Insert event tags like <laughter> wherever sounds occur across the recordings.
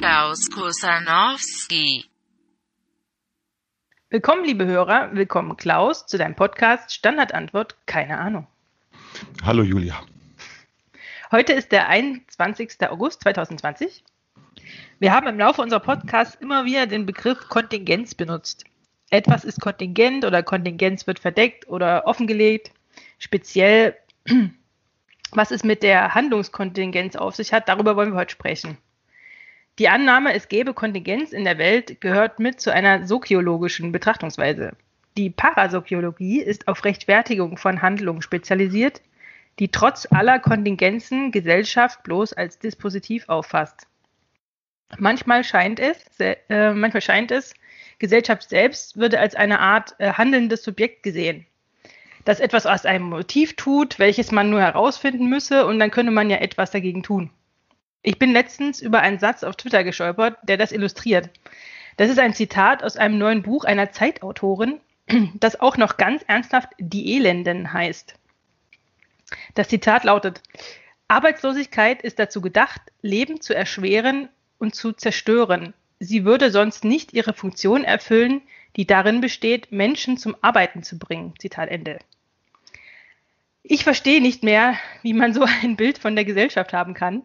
Klaus Kusanowski. Willkommen, liebe Hörer. Willkommen, Klaus, zu deinem Podcast Standardantwort Keine Ahnung. Hallo Julia. Heute ist der 21. August 2020. Wir haben im Laufe unserer Podcasts immer wieder den Begriff Kontingenz benutzt. Etwas ist kontingent oder Kontingenz wird verdeckt oder offengelegt. Speziell, <clears throat> was es mit der Handlungskontingenz auf sich hat, darüber wollen wir heute sprechen. Die Annahme, es gäbe Kontingenz in der Welt, gehört mit zu einer soziologischen Betrachtungsweise. Die Parasoziologie ist auf Rechtfertigung von Handlungen spezialisiert, die trotz aller Kontingenzen Gesellschaft bloß als Dispositiv auffasst. Manchmal scheint es, äh, manchmal scheint es, Gesellschaft selbst würde als eine Art äh, handelndes Subjekt gesehen, das etwas aus einem Motiv tut, welches man nur herausfinden müsse, und dann könne man ja etwas dagegen tun. Ich bin letztens über einen Satz auf Twitter gestolpert, der das illustriert. Das ist ein Zitat aus einem neuen Buch einer Zeitautorin, <clears throat> das auch noch ganz ernsthaft Die Elenden heißt. Das Zitat lautet, Arbeitslosigkeit ist dazu gedacht, Leben zu erschweren und zu zerstören. Sie würde sonst nicht ihre Funktion erfüllen, die darin besteht, Menschen zum Arbeiten zu bringen. Zitat Ende. Ich verstehe nicht mehr, wie man so ein Bild von der Gesellschaft haben kann.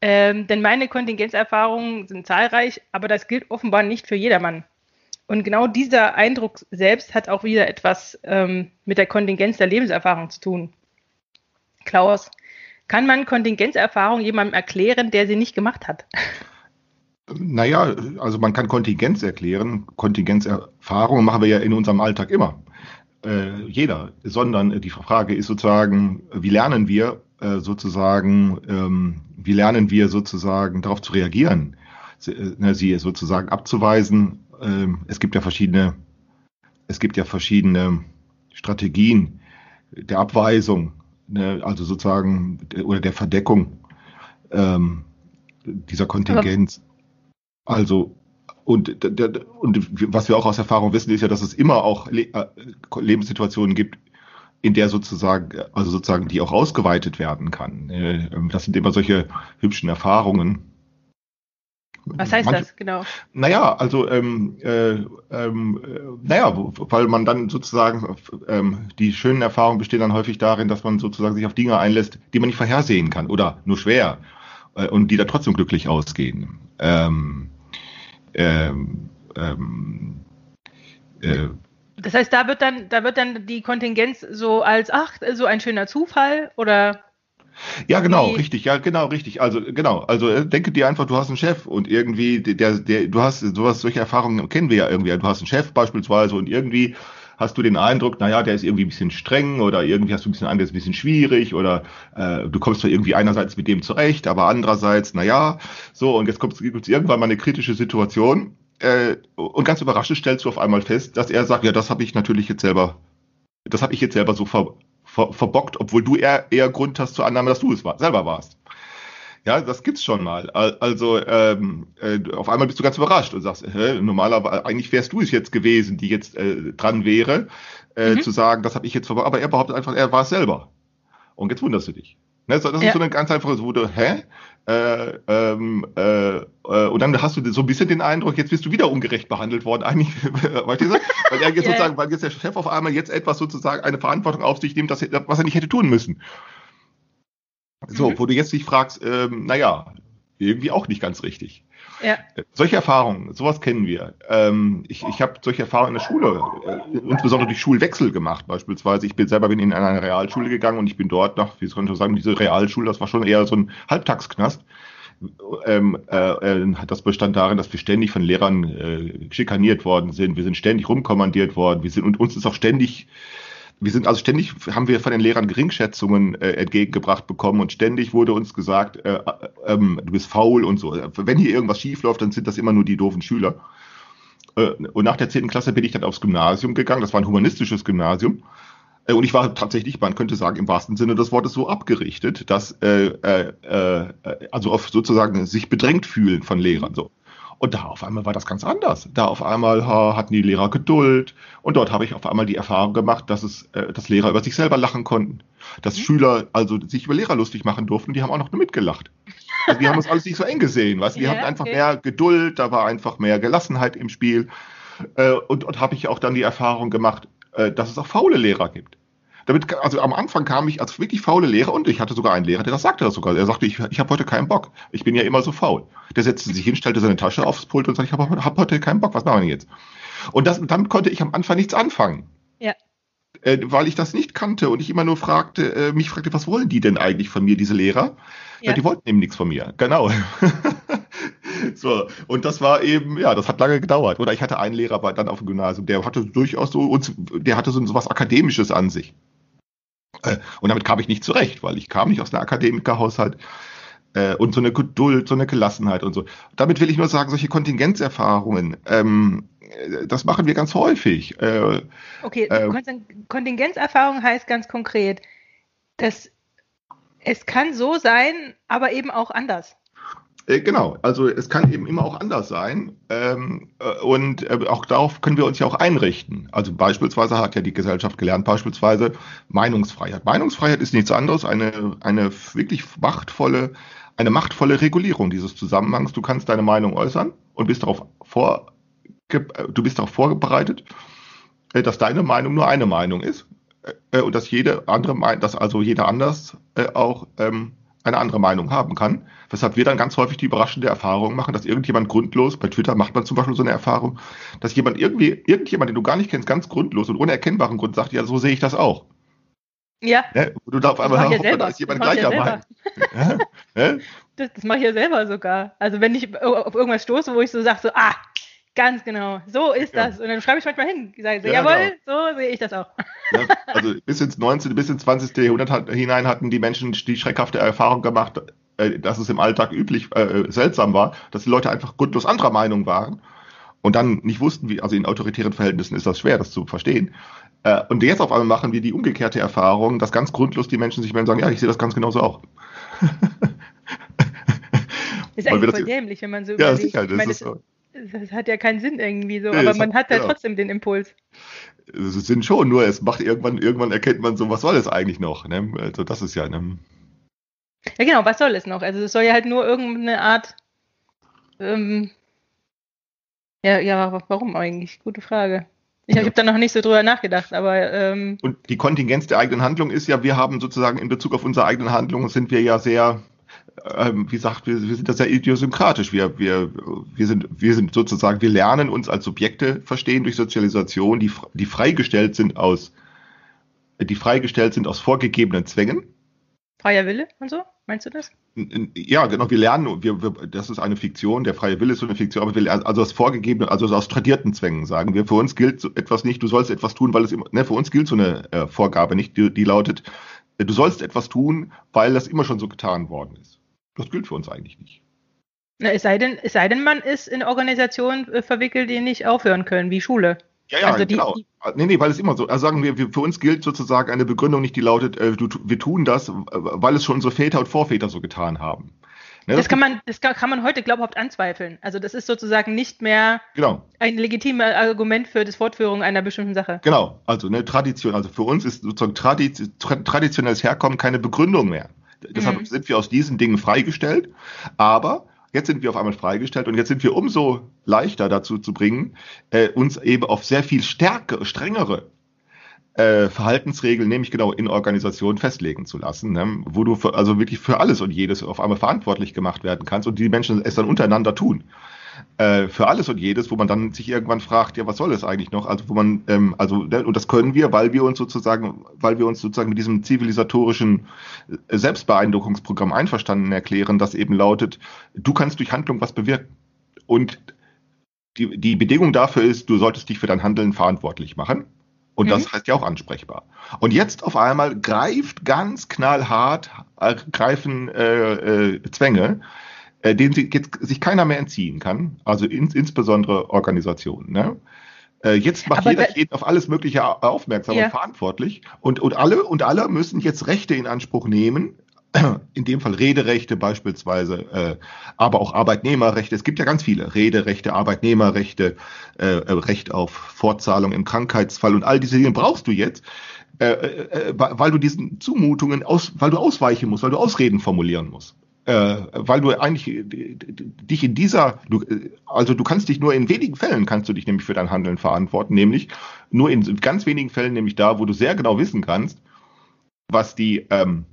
Ähm, denn meine Kontingenzerfahrungen sind zahlreich, aber das gilt offenbar nicht für jedermann. Und genau dieser Eindruck selbst hat auch wieder etwas ähm, mit der Kontingenz der Lebenserfahrung zu tun. Klaus, kann man Kontingenzerfahrung jemandem erklären, der sie nicht gemacht hat? Naja, also man kann Kontingenz erklären. Kontingenzerfahrungen machen wir ja in unserem Alltag immer. Äh, jeder. Sondern die Frage ist sozusagen, wie lernen wir äh, sozusagen, ähm, wie lernen wir sozusagen darauf zu reagieren, sie, äh, ne, sie sozusagen abzuweisen. Ähm, es gibt ja verschiedene, es gibt ja verschiedene Strategien der Abweisung, ne, also sozusagen oder der Verdeckung ähm, dieser Kontingenz. Also und, und was wir auch aus Erfahrung wissen, ist ja, dass es immer auch äh, Lebenssituationen gibt, in der sozusagen, also sozusagen, die auch ausgeweitet werden kann. Äh, das sind immer solche hübschen Erfahrungen. Was heißt Manche, das genau? Naja, also ähm, äh, ähm, naja, weil man dann sozusagen ähm, die schönen Erfahrungen bestehen dann häufig darin, dass man sozusagen sich auf Dinge einlässt, die man nicht vorhersehen kann oder nur schwer äh, und die da trotzdem glücklich ausgehen. Ähm, ähm, ähm, äh, das heißt, da wird dann, da wird dann die Kontingenz so als, ach, so ein schöner Zufall oder ja, genau, wie? richtig, ja, genau, richtig. Also, genau, also äh, denke dir einfach, du hast einen Chef und irgendwie, der, der, du hast sowas, solche Erfahrungen kennen wir ja irgendwie. Du hast einen Chef beispielsweise und irgendwie hast du den Eindruck, naja, der ist irgendwie ein bisschen streng oder irgendwie hast du ein bisschen der ist ein bisschen schwierig oder äh, du kommst zwar irgendwie einerseits mit dem zurecht, aber andererseits, naja, so und jetzt kommt es irgendwann mal eine kritische Situation äh, und ganz überraschend stellst du auf einmal fest, dass er sagt, ja, das habe ich natürlich jetzt selber, das habe ich jetzt selber so ver, ver, verbockt, obwohl du eher, eher Grund hast zur Annahme, dass du es war, selber warst. Ja, das gibt's schon mal. Also ähm, äh, auf einmal bist du ganz überrascht und sagst, hä, normalerweise eigentlich wärst du es jetzt gewesen, die jetzt äh, dran wäre, äh, mhm. zu sagen, das habe ich jetzt verbockt, aber er behauptet einfach, er war es selber. Und jetzt wunderst du dich. Ne, das ist ja. so eine ganz einfache, wo du, hä? Äh, ähm, äh, äh, und dann hast du so ein bisschen den Eindruck, jetzt bist du wieder ungerecht behandelt worden, eigentlich, <laughs> weißt du, weil er jetzt yeah. sozusagen, weil jetzt der Chef auf einmal jetzt etwas sozusagen eine Verantwortung auf sich nimmt, das, was er nicht hätte tun müssen. So, mhm. wo du jetzt dich fragst, ähm, naja, irgendwie auch nicht ganz richtig. Ja. Solche Erfahrungen, sowas kennen wir. Ähm, ich ich habe solche Erfahrungen in der Schule, äh, insbesondere durch Schulwechsel gemacht. Beispielsweise, ich bin selber bin in eine Realschule gegangen und ich bin dort nach, wie soll ich sagen, diese Realschule, das war schon eher so ein Halbtagsknast. Ähm, äh, äh, das bestand darin, dass wir ständig von Lehrern äh, schikaniert worden sind. Wir sind ständig rumkommandiert worden. Wir sind und uns ist auch ständig wir sind also ständig, haben wir von den Lehrern Geringschätzungen äh, entgegengebracht bekommen und ständig wurde uns gesagt, äh, äh, ähm, du bist faul und so. Wenn hier irgendwas schief läuft, dann sind das immer nur die doofen Schüler. Äh, und nach der zehnten Klasse bin ich dann aufs Gymnasium gegangen. Das war ein humanistisches Gymnasium. Äh, und ich war tatsächlich, man könnte sagen, im wahrsten Sinne des Wortes so abgerichtet, dass äh, also auf sozusagen sich bedrängt fühlen von Lehrern so. Und da auf einmal war das ganz anders. Da auf einmal ha, hatten die Lehrer Geduld und dort habe ich auf einmal die Erfahrung gemacht, dass es, äh, dass Lehrer über sich selber lachen konnten, dass mhm. Schüler also sich über Lehrer lustig machen durften. Die haben auch noch mitgelacht. Also die haben uns alles nicht so eng gesehen, weißt? Die ja, hatten einfach okay. mehr Geduld, da war einfach mehr Gelassenheit im Spiel. Äh, und und habe ich auch dann die Erfahrung gemacht, äh, dass es auch faule Lehrer gibt. Damit, also am Anfang kam ich als wirklich faule Lehrer und ich hatte sogar einen Lehrer, der das sagte das sogar. Er sagte, ich, ich habe heute keinen Bock. Ich bin ja immer so faul. Der setzte sich hin, stellte seine Tasche aufs Pult und sagte, ich habe hab heute keinen Bock. Was machen wir jetzt? Und das, damit konnte ich am Anfang nichts anfangen. Ja. Äh, weil ich das nicht kannte und ich immer nur fragte, äh, mich fragte, was wollen die denn eigentlich von mir, diese Lehrer? Ja. ja die wollten eben nichts von mir. Genau. <laughs> so, und das war eben, ja, das hat lange gedauert. Oder ich hatte einen Lehrer dann auf dem Gymnasium, der hatte durchaus so, der hatte so, so was Akademisches an sich. Äh, und damit kam ich nicht zurecht, weil ich kam nicht aus einem Akademikerhaushalt äh, und so eine Geduld, so eine Gelassenheit und so. Damit will ich nur sagen, solche Kontingenzerfahrungen, ähm, äh, das machen wir ganz häufig. Äh, okay, äh, Kontingenzerfahrung heißt ganz konkret, dass es kann so sein, aber eben auch anders. Äh, genau, also es kann eben immer auch anders sein ähm, äh, und äh, auch darauf können wir uns ja auch einrichten. Also beispielsweise hat ja die Gesellschaft gelernt, beispielsweise Meinungsfreiheit. Meinungsfreiheit ist nichts anderes, eine, eine wirklich machtvolle, eine machtvolle Regulierung dieses Zusammenhangs. Du kannst deine Meinung äußern und bist darauf vor, du bist darauf vorbereitet, dass deine Meinung nur eine Meinung ist und dass jede andere, dass also jeder anders auch ähm, eine andere Meinung haben kann. Weshalb wir dann ganz häufig die überraschende Erfahrung machen, dass irgendjemand grundlos, bei Twitter macht man zum Beispiel so eine Erfahrung, dass jemand irgendwie, irgendjemand, den du gar nicht kennst, ganz grundlos und ohne erkennbaren Grund sagt, ja, so sehe ich das auch. Ja. Ne? Du darfst einfach hören, ja da ist jemand gleicher ja <laughs> ja? Das, das mache ich ja selber sogar. Also wenn ich auf irgendwas stoße, wo ich so sage, so, ah, Ganz genau. So ist ja. das. Und dann schreibe ich manchmal hin. Ich sage so, ja, jawohl, genau. so sehe ich das auch. Ja, also bis ins 19., bis ins 20. Jahrhundert hinein hatten die Menschen die schreckhafte Erfahrung gemacht, äh, dass es im Alltag üblich äh, seltsam war, dass die Leute einfach grundlos anderer Meinung waren und dann nicht wussten, wie, also in autoritären Verhältnissen ist das schwer, das zu verstehen. Äh, und jetzt auf einmal machen wir die umgekehrte Erfahrung, dass ganz grundlos die Menschen sich melden und sagen, ja, ich sehe das ganz genauso auch. <laughs> ist eigentlich voll dämlich, wenn man so ja, überlegt. Sicher, das ich meine, ist so das hat ja keinen Sinn irgendwie so, nee, aber man hat, hat ja genau. trotzdem den Impuls. Es sind schon, nur es macht irgendwann, irgendwann erkennt man so, was soll es eigentlich noch? Ne? Also das ist ja. Ne? Ja genau, was soll es noch? Also es soll ja halt nur irgendeine Art. Ähm, ja, ja, warum eigentlich? Gute Frage. Ich, ja. habe da noch nicht so drüber nachgedacht, aber. Ähm, Und die Kontingenz der eigenen Handlung ist ja, wir haben sozusagen in Bezug auf unsere eigenen Handlungen sind wir ja sehr ähm, wie gesagt, wir, wir sind da sehr idiosynkratisch. Wir, wir, wir, sind, wir sind sozusagen, wir lernen uns als Subjekte verstehen durch Sozialisation, die, die freigestellt sind aus, die freigestellt sind aus vorgegebenen Zwängen. Freier Wille und so? Meinst du das? Ja, genau. Wir lernen, wir, wir, das ist eine Fiktion. Der freie Wille ist so eine Fiktion, aber wir lernen, also aus vorgegebenen, also aus tradierten Zwängen sagen wir. Für uns gilt so etwas nicht. Du sollst etwas tun, weil es immer, ne, für uns gilt so eine äh, Vorgabe nicht, die, die lautet, du sollst etwas tun, weil das immer schon so getan worden ist. Das gilt für uns eigentlich nicht. Na, es, sei denn, es sei denn, man ist in Organisationen äh, verwickelt, die nicht aufhören können, wie Schule. Ja, ja, also die, genau. Die, nee, nee, weil es immer so, also sagen wir, für uns gilt sozusagen eine Begründung nicht, die lautet, äh, du, wir tun das, weil es schon unsere Väter und Vorväter so getan haben. Ne, das, das, kann man, das kann man heute glaubhaft anzweifeln. Also das ist sozusagen nicht mehr genau. ein legitimes Argument für die Fortführung einer bestimmten Sache. Genau, also eine Tradition, also für uns ist sozusagen traditionelles Herkommen keine Begründung mehr. Deshalb mhm. sind wir aus diesen Dingen freigestellt. Aber jetzt sind wir auf einmal freigestellt und jetzt sind wir umso leichter dazu zu bringen, äh, uns eben auf sehr viel stärkere, strengere äh, Verhaltensregeln, nämlich genau in Organisationen festlegen zu lassen, ne? wo du für, also wirklich für alles und jedes auf einmal verantwortlich gemacht werden kannst und die Menschen es dann untereinander tun äh, für alles und jedes, wo man dann sich irgendwann fragt, ja, was soll das eigentlich noch? Also wo man, ähm, also ne, und das können wir, weil wir uns sozusagen, weil wir uns sozusagen mit diesem zivilisatorischen äh, Selbstbeeindruckungsprogramm einverstanden erklären, das eben lautet, du kannst durch Handlung was bewirken. Und die, die Bedingung dafür ist, du solltest dich für dein Handeln verantwortlich machen. Und mhm. das heißt ja auch ansprechbar. Und jetzt auf einmal greift ganz knallhart, äh, greifen äh, äh, Zwänge, äh, denen sich, jetzt, sich keiner mehr entziehen kann, also in, insbesondere Organisationen. Ne? Äh, jetzt macht Aber jeder jeden auf alles Mögliche aufmerksam ja. und verantwortlich und, und alle und alle müssen jetzt Rechte in Anspruch nehmen, <clears throat> in dem Fall Rederechte beispielsweise, äh, aber auch Arbeitnehmerrechte. Es gibt ja ganz viele Rederechte, Arbeitnehmerrechte, äh, äh Recht auf Fortzahlung im Krankheitsfall und all diese Dinge brauchst du jetzt, äh, äh, weil du diesen Zumutungen aus, weil du ausweichen musst, weil du Ausreden formulieren musst. Äh, weil du eigentlich dich in dieser, du, also du kannst dich nur in wenigen Fällen kannst du dich nämlich für dein Handeln verantworten, nämlich nur in ganz wenigen Fällen, nämlich da, wo du sehr genau wissen kannst, was die, ähm,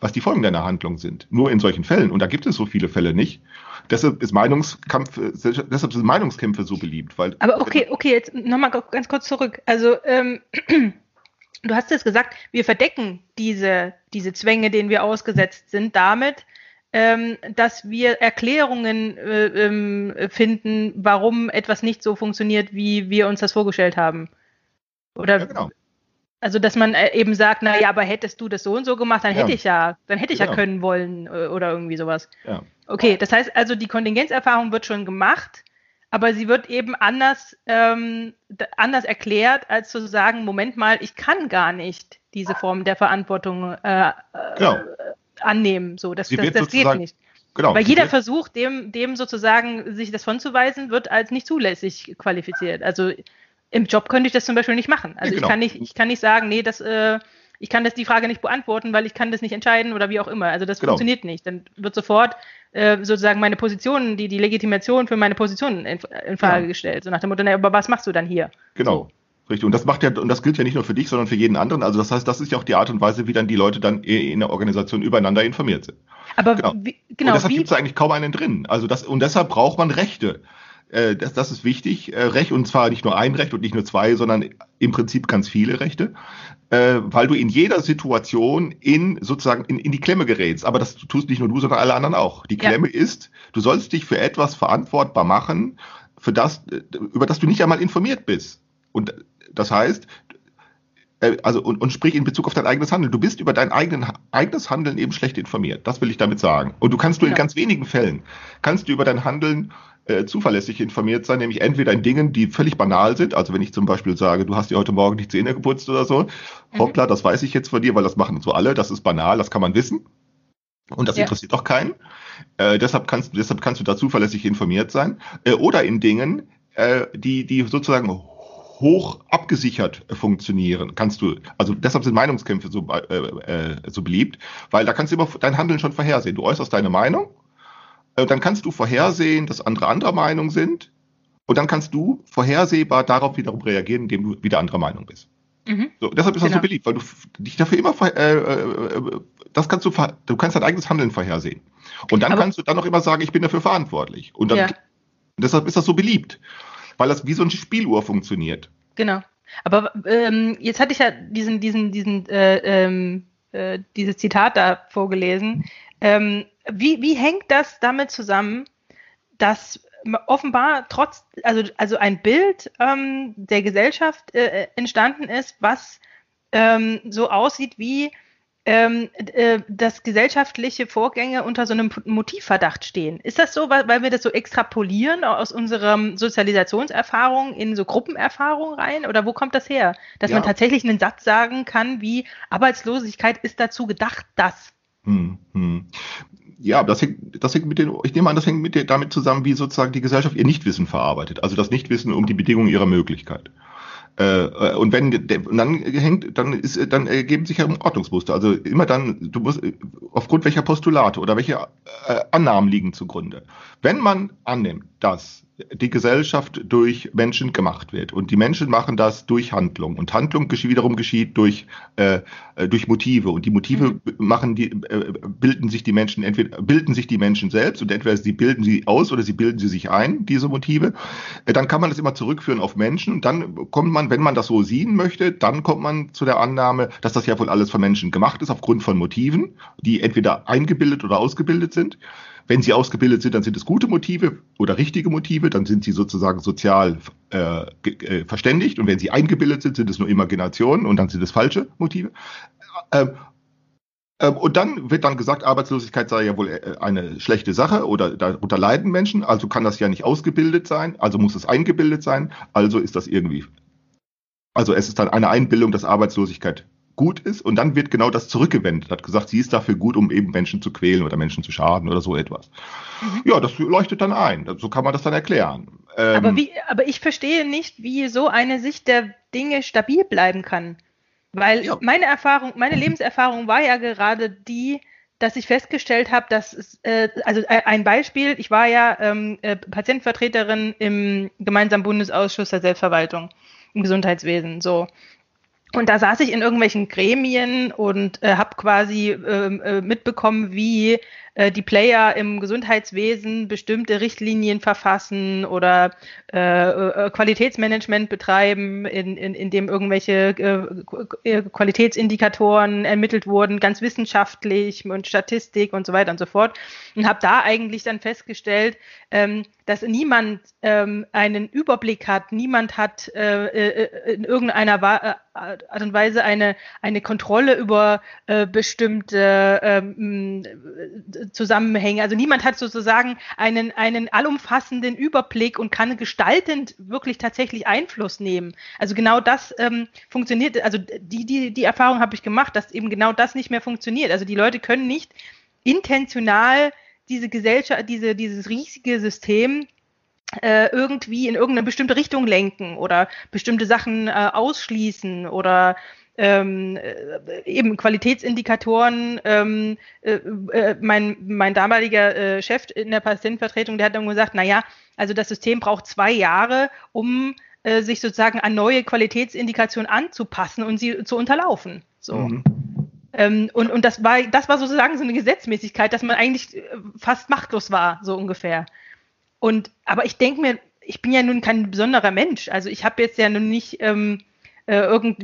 was die Folgen deiner Handlung sind. Nur in solchen Fällen. Und da gibt es so viele Fälle nicht. Deshalb ist Meinungskampf, deshalb sind Meinungskämpfe so beliebt. Weil, Aber okay, okay, jetzt nochmal ganz kurz zurück. Also, ähm, <clears throat> du hast jetzt gesagt, wir verdecken diese, diese Zwänge, denen wir ausgesetzt sind, damit, ähm, dass wir Erklärungen äh, ähm, finden, warum etwas nicht so funktioniert, wie wir uns das vorgestellt haben. Oder ja, genau. Also, dass man äh, eben sagt, na ja, aber hättest du das so und so gemacht, dann ja. hätte ich ja, dann hätte ich genau. ja können wollen äh, oder irgendwie sowas. Ja. Okay, das heißt also, die Kontingenzerfahrung wird schon gemacht, aber sie wird eben anders, ähm, anders erklärt, als zu sagen, Moment mal, ich kann gar nicht diese Form der Verantwortung äh, genau. Annehmen. So, das, das, das geht nicht. Genau, Weil jeder Versuch, dem, dem sozusagen sich das von zu weisen, wird als nicht zulässig qualifiziert. Also im Job könnte ich das zum Beispiel nicht machen. Also ja, genau. ich kann nicht, ich kann nicht sagen, nee, das, äh, ich kann das die Frage nicht beantworten, weil ich kann das nicht entscheiden oder wie auch immer. Also das genau. funktioniert nicht. Dann wird sofort äh, sozusagen meine Position, die, die Legitimation für meine Position in, in Frage ja. gestellt. So nach dem Motto, naja, aber was machst du dann hier? Genau. Richtig. Und das macht ja, und das gilt ja nicht nur für dich, sondern für jeden anderen. Also das heißt, das ist ja auch die Art und Weise, wie dann die Leute dann in der Organisation übereinander informiert sind. Aber genau. Wie, genau und deshalb gibt es eigentlich kaum einen drin. Also das, und deshalb braucht man Rechte. Äh, das, das ist wichtig, äh, Recht, und zwar nicht nur ein Recht und nicht nur zwei, sondern im Prinzip ganz viele Rechte, äh, weil du in jeder Situation in sozusagen in, in die Klemme gerätst. Aber das tust nicht nur du, sondern alle anderen auch. Die Klemme ja. ist, du sollst dich für etwas verantwortbar machen, für das, über das du nicht einmal informiert bist. Und das heißt, also und, und sprich in Bezug auf dein eigenes Handeln. Du bist über dein eigenen, eigenes Handeln eben schlecht informiert. Das will ich damit sagen. Und du kannst du ja. in ganz wenigen Fällen kannst du über dein Handeln äh, zuverlässig informiert sein, nämlich entweder in Dingen, die völlig banal sind, also wenn ich zum Beispiel sage, du hast dir heute Morgen die Zähne geputzt oder so, mhm. hoppla, das weiß ich jetzt von dir, weil das machen so alle, das ist banal, das kann man wissen. Und das ja. interessiert doch keinen. Äh, deshalb, kannst, deshalb kannst du da zuverlässig informiert sein. Äh, oder in Dingen, äh, die, die sozusagen hoch abgesichert funktionieren. Kannst du, also deshalb sind Meinungskämpfe so, äh, äh, so beliebt, weil da kannst du immer dein Handeln schon vorhersehen. Du äußerst deine Meinung äh, dann kannst du vorhersehen, dass andere anderer Meinung sind. Und dann kannst du vorhersehbar darauf wiederum reagieren, indem du wieder anderer Meinung bist. Mhm. So, deshalb ist das so genau. beliebt, weil du dich dafür immer, äh, äh, das kannst du, du kannst dein eigenes Handeln vorhersehen. Und dann Aber kannst du dann noch immer sagen, ich bin dafür verantwortlich. Und dann, ja. deshalb ist das so beliebt, weil das wie so eine Spieluhr funktioniert. Genau. Aber ähm, jetzt hatte ich ja diesen, diesen, diesen, äh, ähm, äh, dieses Zitat da vorgelesen. Ähm, wie, wie hängt das damit zusammen, dass offenbar trotz, also, also ein Bild ähm, der Gesellschaft äh, entstanden ist, was ähm, so aussieht wie ähm, äh, dass gesellschaftliche Vorgänge unter so einem Motivverdacht stehen. Ist das so, weil, weil wir das so extrapolieren aus unserer Sozialisationserfahrung in so Gruppenerfahrung rein? Oder wo kommt das her? Dass ja. man tatsächlich einen Satz sagen kann wie Arbeitslosigkeit ist dazu gedacht, dass. Hm, hm ja, das hängt, das hängt mit den, ich nehme an, das hängt mit der, damit zusammen, wie sozusagen die Gesellschaft ihr Nichtwissen verarbeitet. Also das Nichtwissen um die Bedingungen ihrer Möglichkeit. Äh, äh, und wenn und dann hängt, dann ist, dann ergeben sich ja Ordnungsmuster. Also immer dann, du musst aufgrund welcher Postulate oder welche äh, Annahmen liegen zugrunde. Wenn man annimmt, dass die Gesellschaft durch Menschen gemacht wird. Und die Menschen machen das durch Handlung. Und Handlung geschieht, wiederum geschieht durch, äh, äh, durch Motive. Und die Motive mhm. machen die, äh, bilden sich die Menschen, entweder bilden sich die Menschen selbst und entweder sie bilden sie aus oder sie bilden sie sich ein, diese Motive. Äh, dann kann man das immer zurückführen auf Menschen. Und dann kommt man, wenn man das so sehen möchte, dann kommt man zu der Annahme, dass das ja wohl alles von Menschen gemacht ist, aufgrund von Motiven, die entweder eingebildet oder ausgebildet sind. Wenn sie ausgebildet sind, dann sind es gute Motive oder richtige Motive, dann sind sie sozusagen sozial äh, äh, verständigt. Und wenn sie eingebildet sind, sind es nur Imaginationen und dann sind es falsche Motive. Ähm, ähm, und dann wird dann gesagt, Arbeitslosigkeit sei ja wohl äh, eine schlechte Sache oder darunter leiden Menschen, also kann das ja nicht ausgebildet sein, also muss es eingebildet sein, also ist das irgendwie. Also es ist dann eine Einbildung, dass Arbeitslosigkeit gut ist und dann wird genau das zurückgewendet. Hat gesagt, sie ist dafür gut, um eben Menschen zu quälen oder Menschen zu schaden oder so etwas. Mhm. Ja, das leuchtet dann ein. So kann man das dann erklären. Ähm, aber, wie, aber ich verstehe nicht, wie so eine Sicht der Dinge stabil bleiben kann. Weil ja. meine Erfahrung, meine Lebenserfahrung war ja gerade die, dass ich festgestellt habe, dass es, äh, also äh, ein Beispiel, ich war ja ähm, äh, Patientenvertreterin im gemeinsamen Bundesausschuss der Selbstverwaltung im Gesundheitswesen. So. Und da saß ich in irgendwelchen Gremien und äh, habe quasi ähm, äh, mitbekommen, wie die Player im Gesundheitswesen bestimmte Richtlinien verfassen oder äh, äh, Qualitätsmanagement betreiben, in, in, in dem irgendwelche äh, äh, Qualitätsindikatoren ermittelt wurden, ganz wissenschaftlich und Statistik und so weiter und so fort. Und habe da eigentlich dann festgestellt, ähm, dass niemand ähm, einen Überblick hat, niemand hat äh, äh, in irgendeiner äh, Art und Weise eine, eine Kontrolle über äh, bestimmte ähm, Zusammenhänge. Also niemand hat sozusagen einen, einen allumfassenden Überblick und kann gestaltend wirklich tatsächlich Einfluss nehmen. Also genau das ähm, funktioniert, also die, die, die Erfahrung habe ich gemacht, dass eben genau das nicht mehr funktioniert. Also die Leute können nicht intentional diese Gesellschaft, diese, dieses riesige System äh, irgendwie in irgendeine bestimmte Richtung lenken oder bestimmte Sachen äh, ausschließen oder ähm, äh, eben Qualitätsindikatoren. Ähm, äh, äh, mein, mein damaliger äh, Chef in der Patientenvertretung, der hat dann gesagt, na ja, also das System braucht zwei Jahre, um äh, sich sozusagen an neue Qualitätsindikationen anzupassen und sie zu unterlaufen. So. Mhm. Ähm, und, und das war, das war sozusagen so eine Gesetzmäßigkeit, dass man eigentlich fast machtlos war, so ungefähr. Und, aber ich denke mir, ich bin ja nun kein besonderer Mensch. Also ich habe jetzt ja nun nicht ähm, äh, irgend,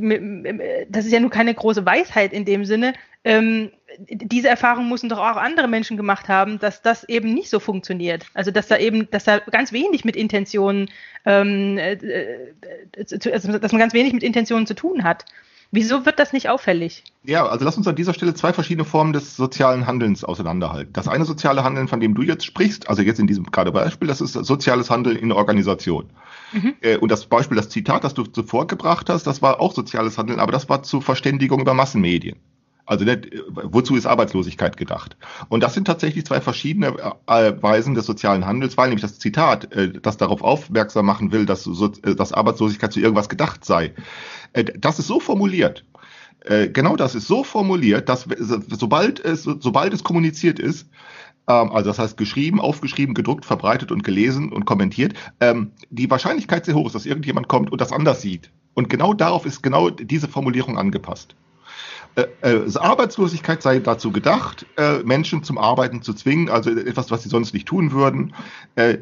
das ist ja nur keine große Weisheit in dem Sinne. Ähm, diese Erfahrung müssen doch auch andere Menschen gemacht haben, dass das eben nicht so funktioniert. Also dass da eben, dass da ganz wenig mit Intentionen, ähm, äh, äh also dass man ganz wenig mit Intentionen zu tun hat. Wieso wird das nicht auffällig? Ja, also lass uns an dieser Stelle zwei verschiedene Formen des sozialen Handelns auseinanderhalten. Das eine soziale Handeln, von dem du jetzt sprichst, also jetzt in diesem gerade Beispiel, das ist soziales Handeln in Organisation. Mhm. Äh, und das Beispiel, das Zitat, das du zuvor gebracht hast, das war auch soziales Handeln, aber das war zur Verständigung über Massenmedien. Also nicht, wozu ist Arbeitslosigkeit gedacht? Und das sind tatsächlich zwei verschiedene äh, Weisen des sozialen Handels, weil nämlich das Zitat, äh, das darauf aufmerksam machen will, dass, dass Arbeitslosigkeit zu irgendwas gedacht sei, das ist so formuliert, genau das ist so formuliert, dass sobald es, sobald es kommuniziert ist, ähm, also das heißt geschrieben, aufgeschrieben, gedruckt, verbreitet und gelesen und kommentiert, ähm, die Wahrscheinlichkeit sehr hoch ist, dass irgendjemand kommt und das anders sieht. Und genau darauf ist genau diese Formulierung angepasst. Äh, äh, Arbeitslosigkeit sei dazu gedacht, äh, Menschen zum Arbeiten zu zwingen, also etwas, was sie sonst nicht tun würden. Äh,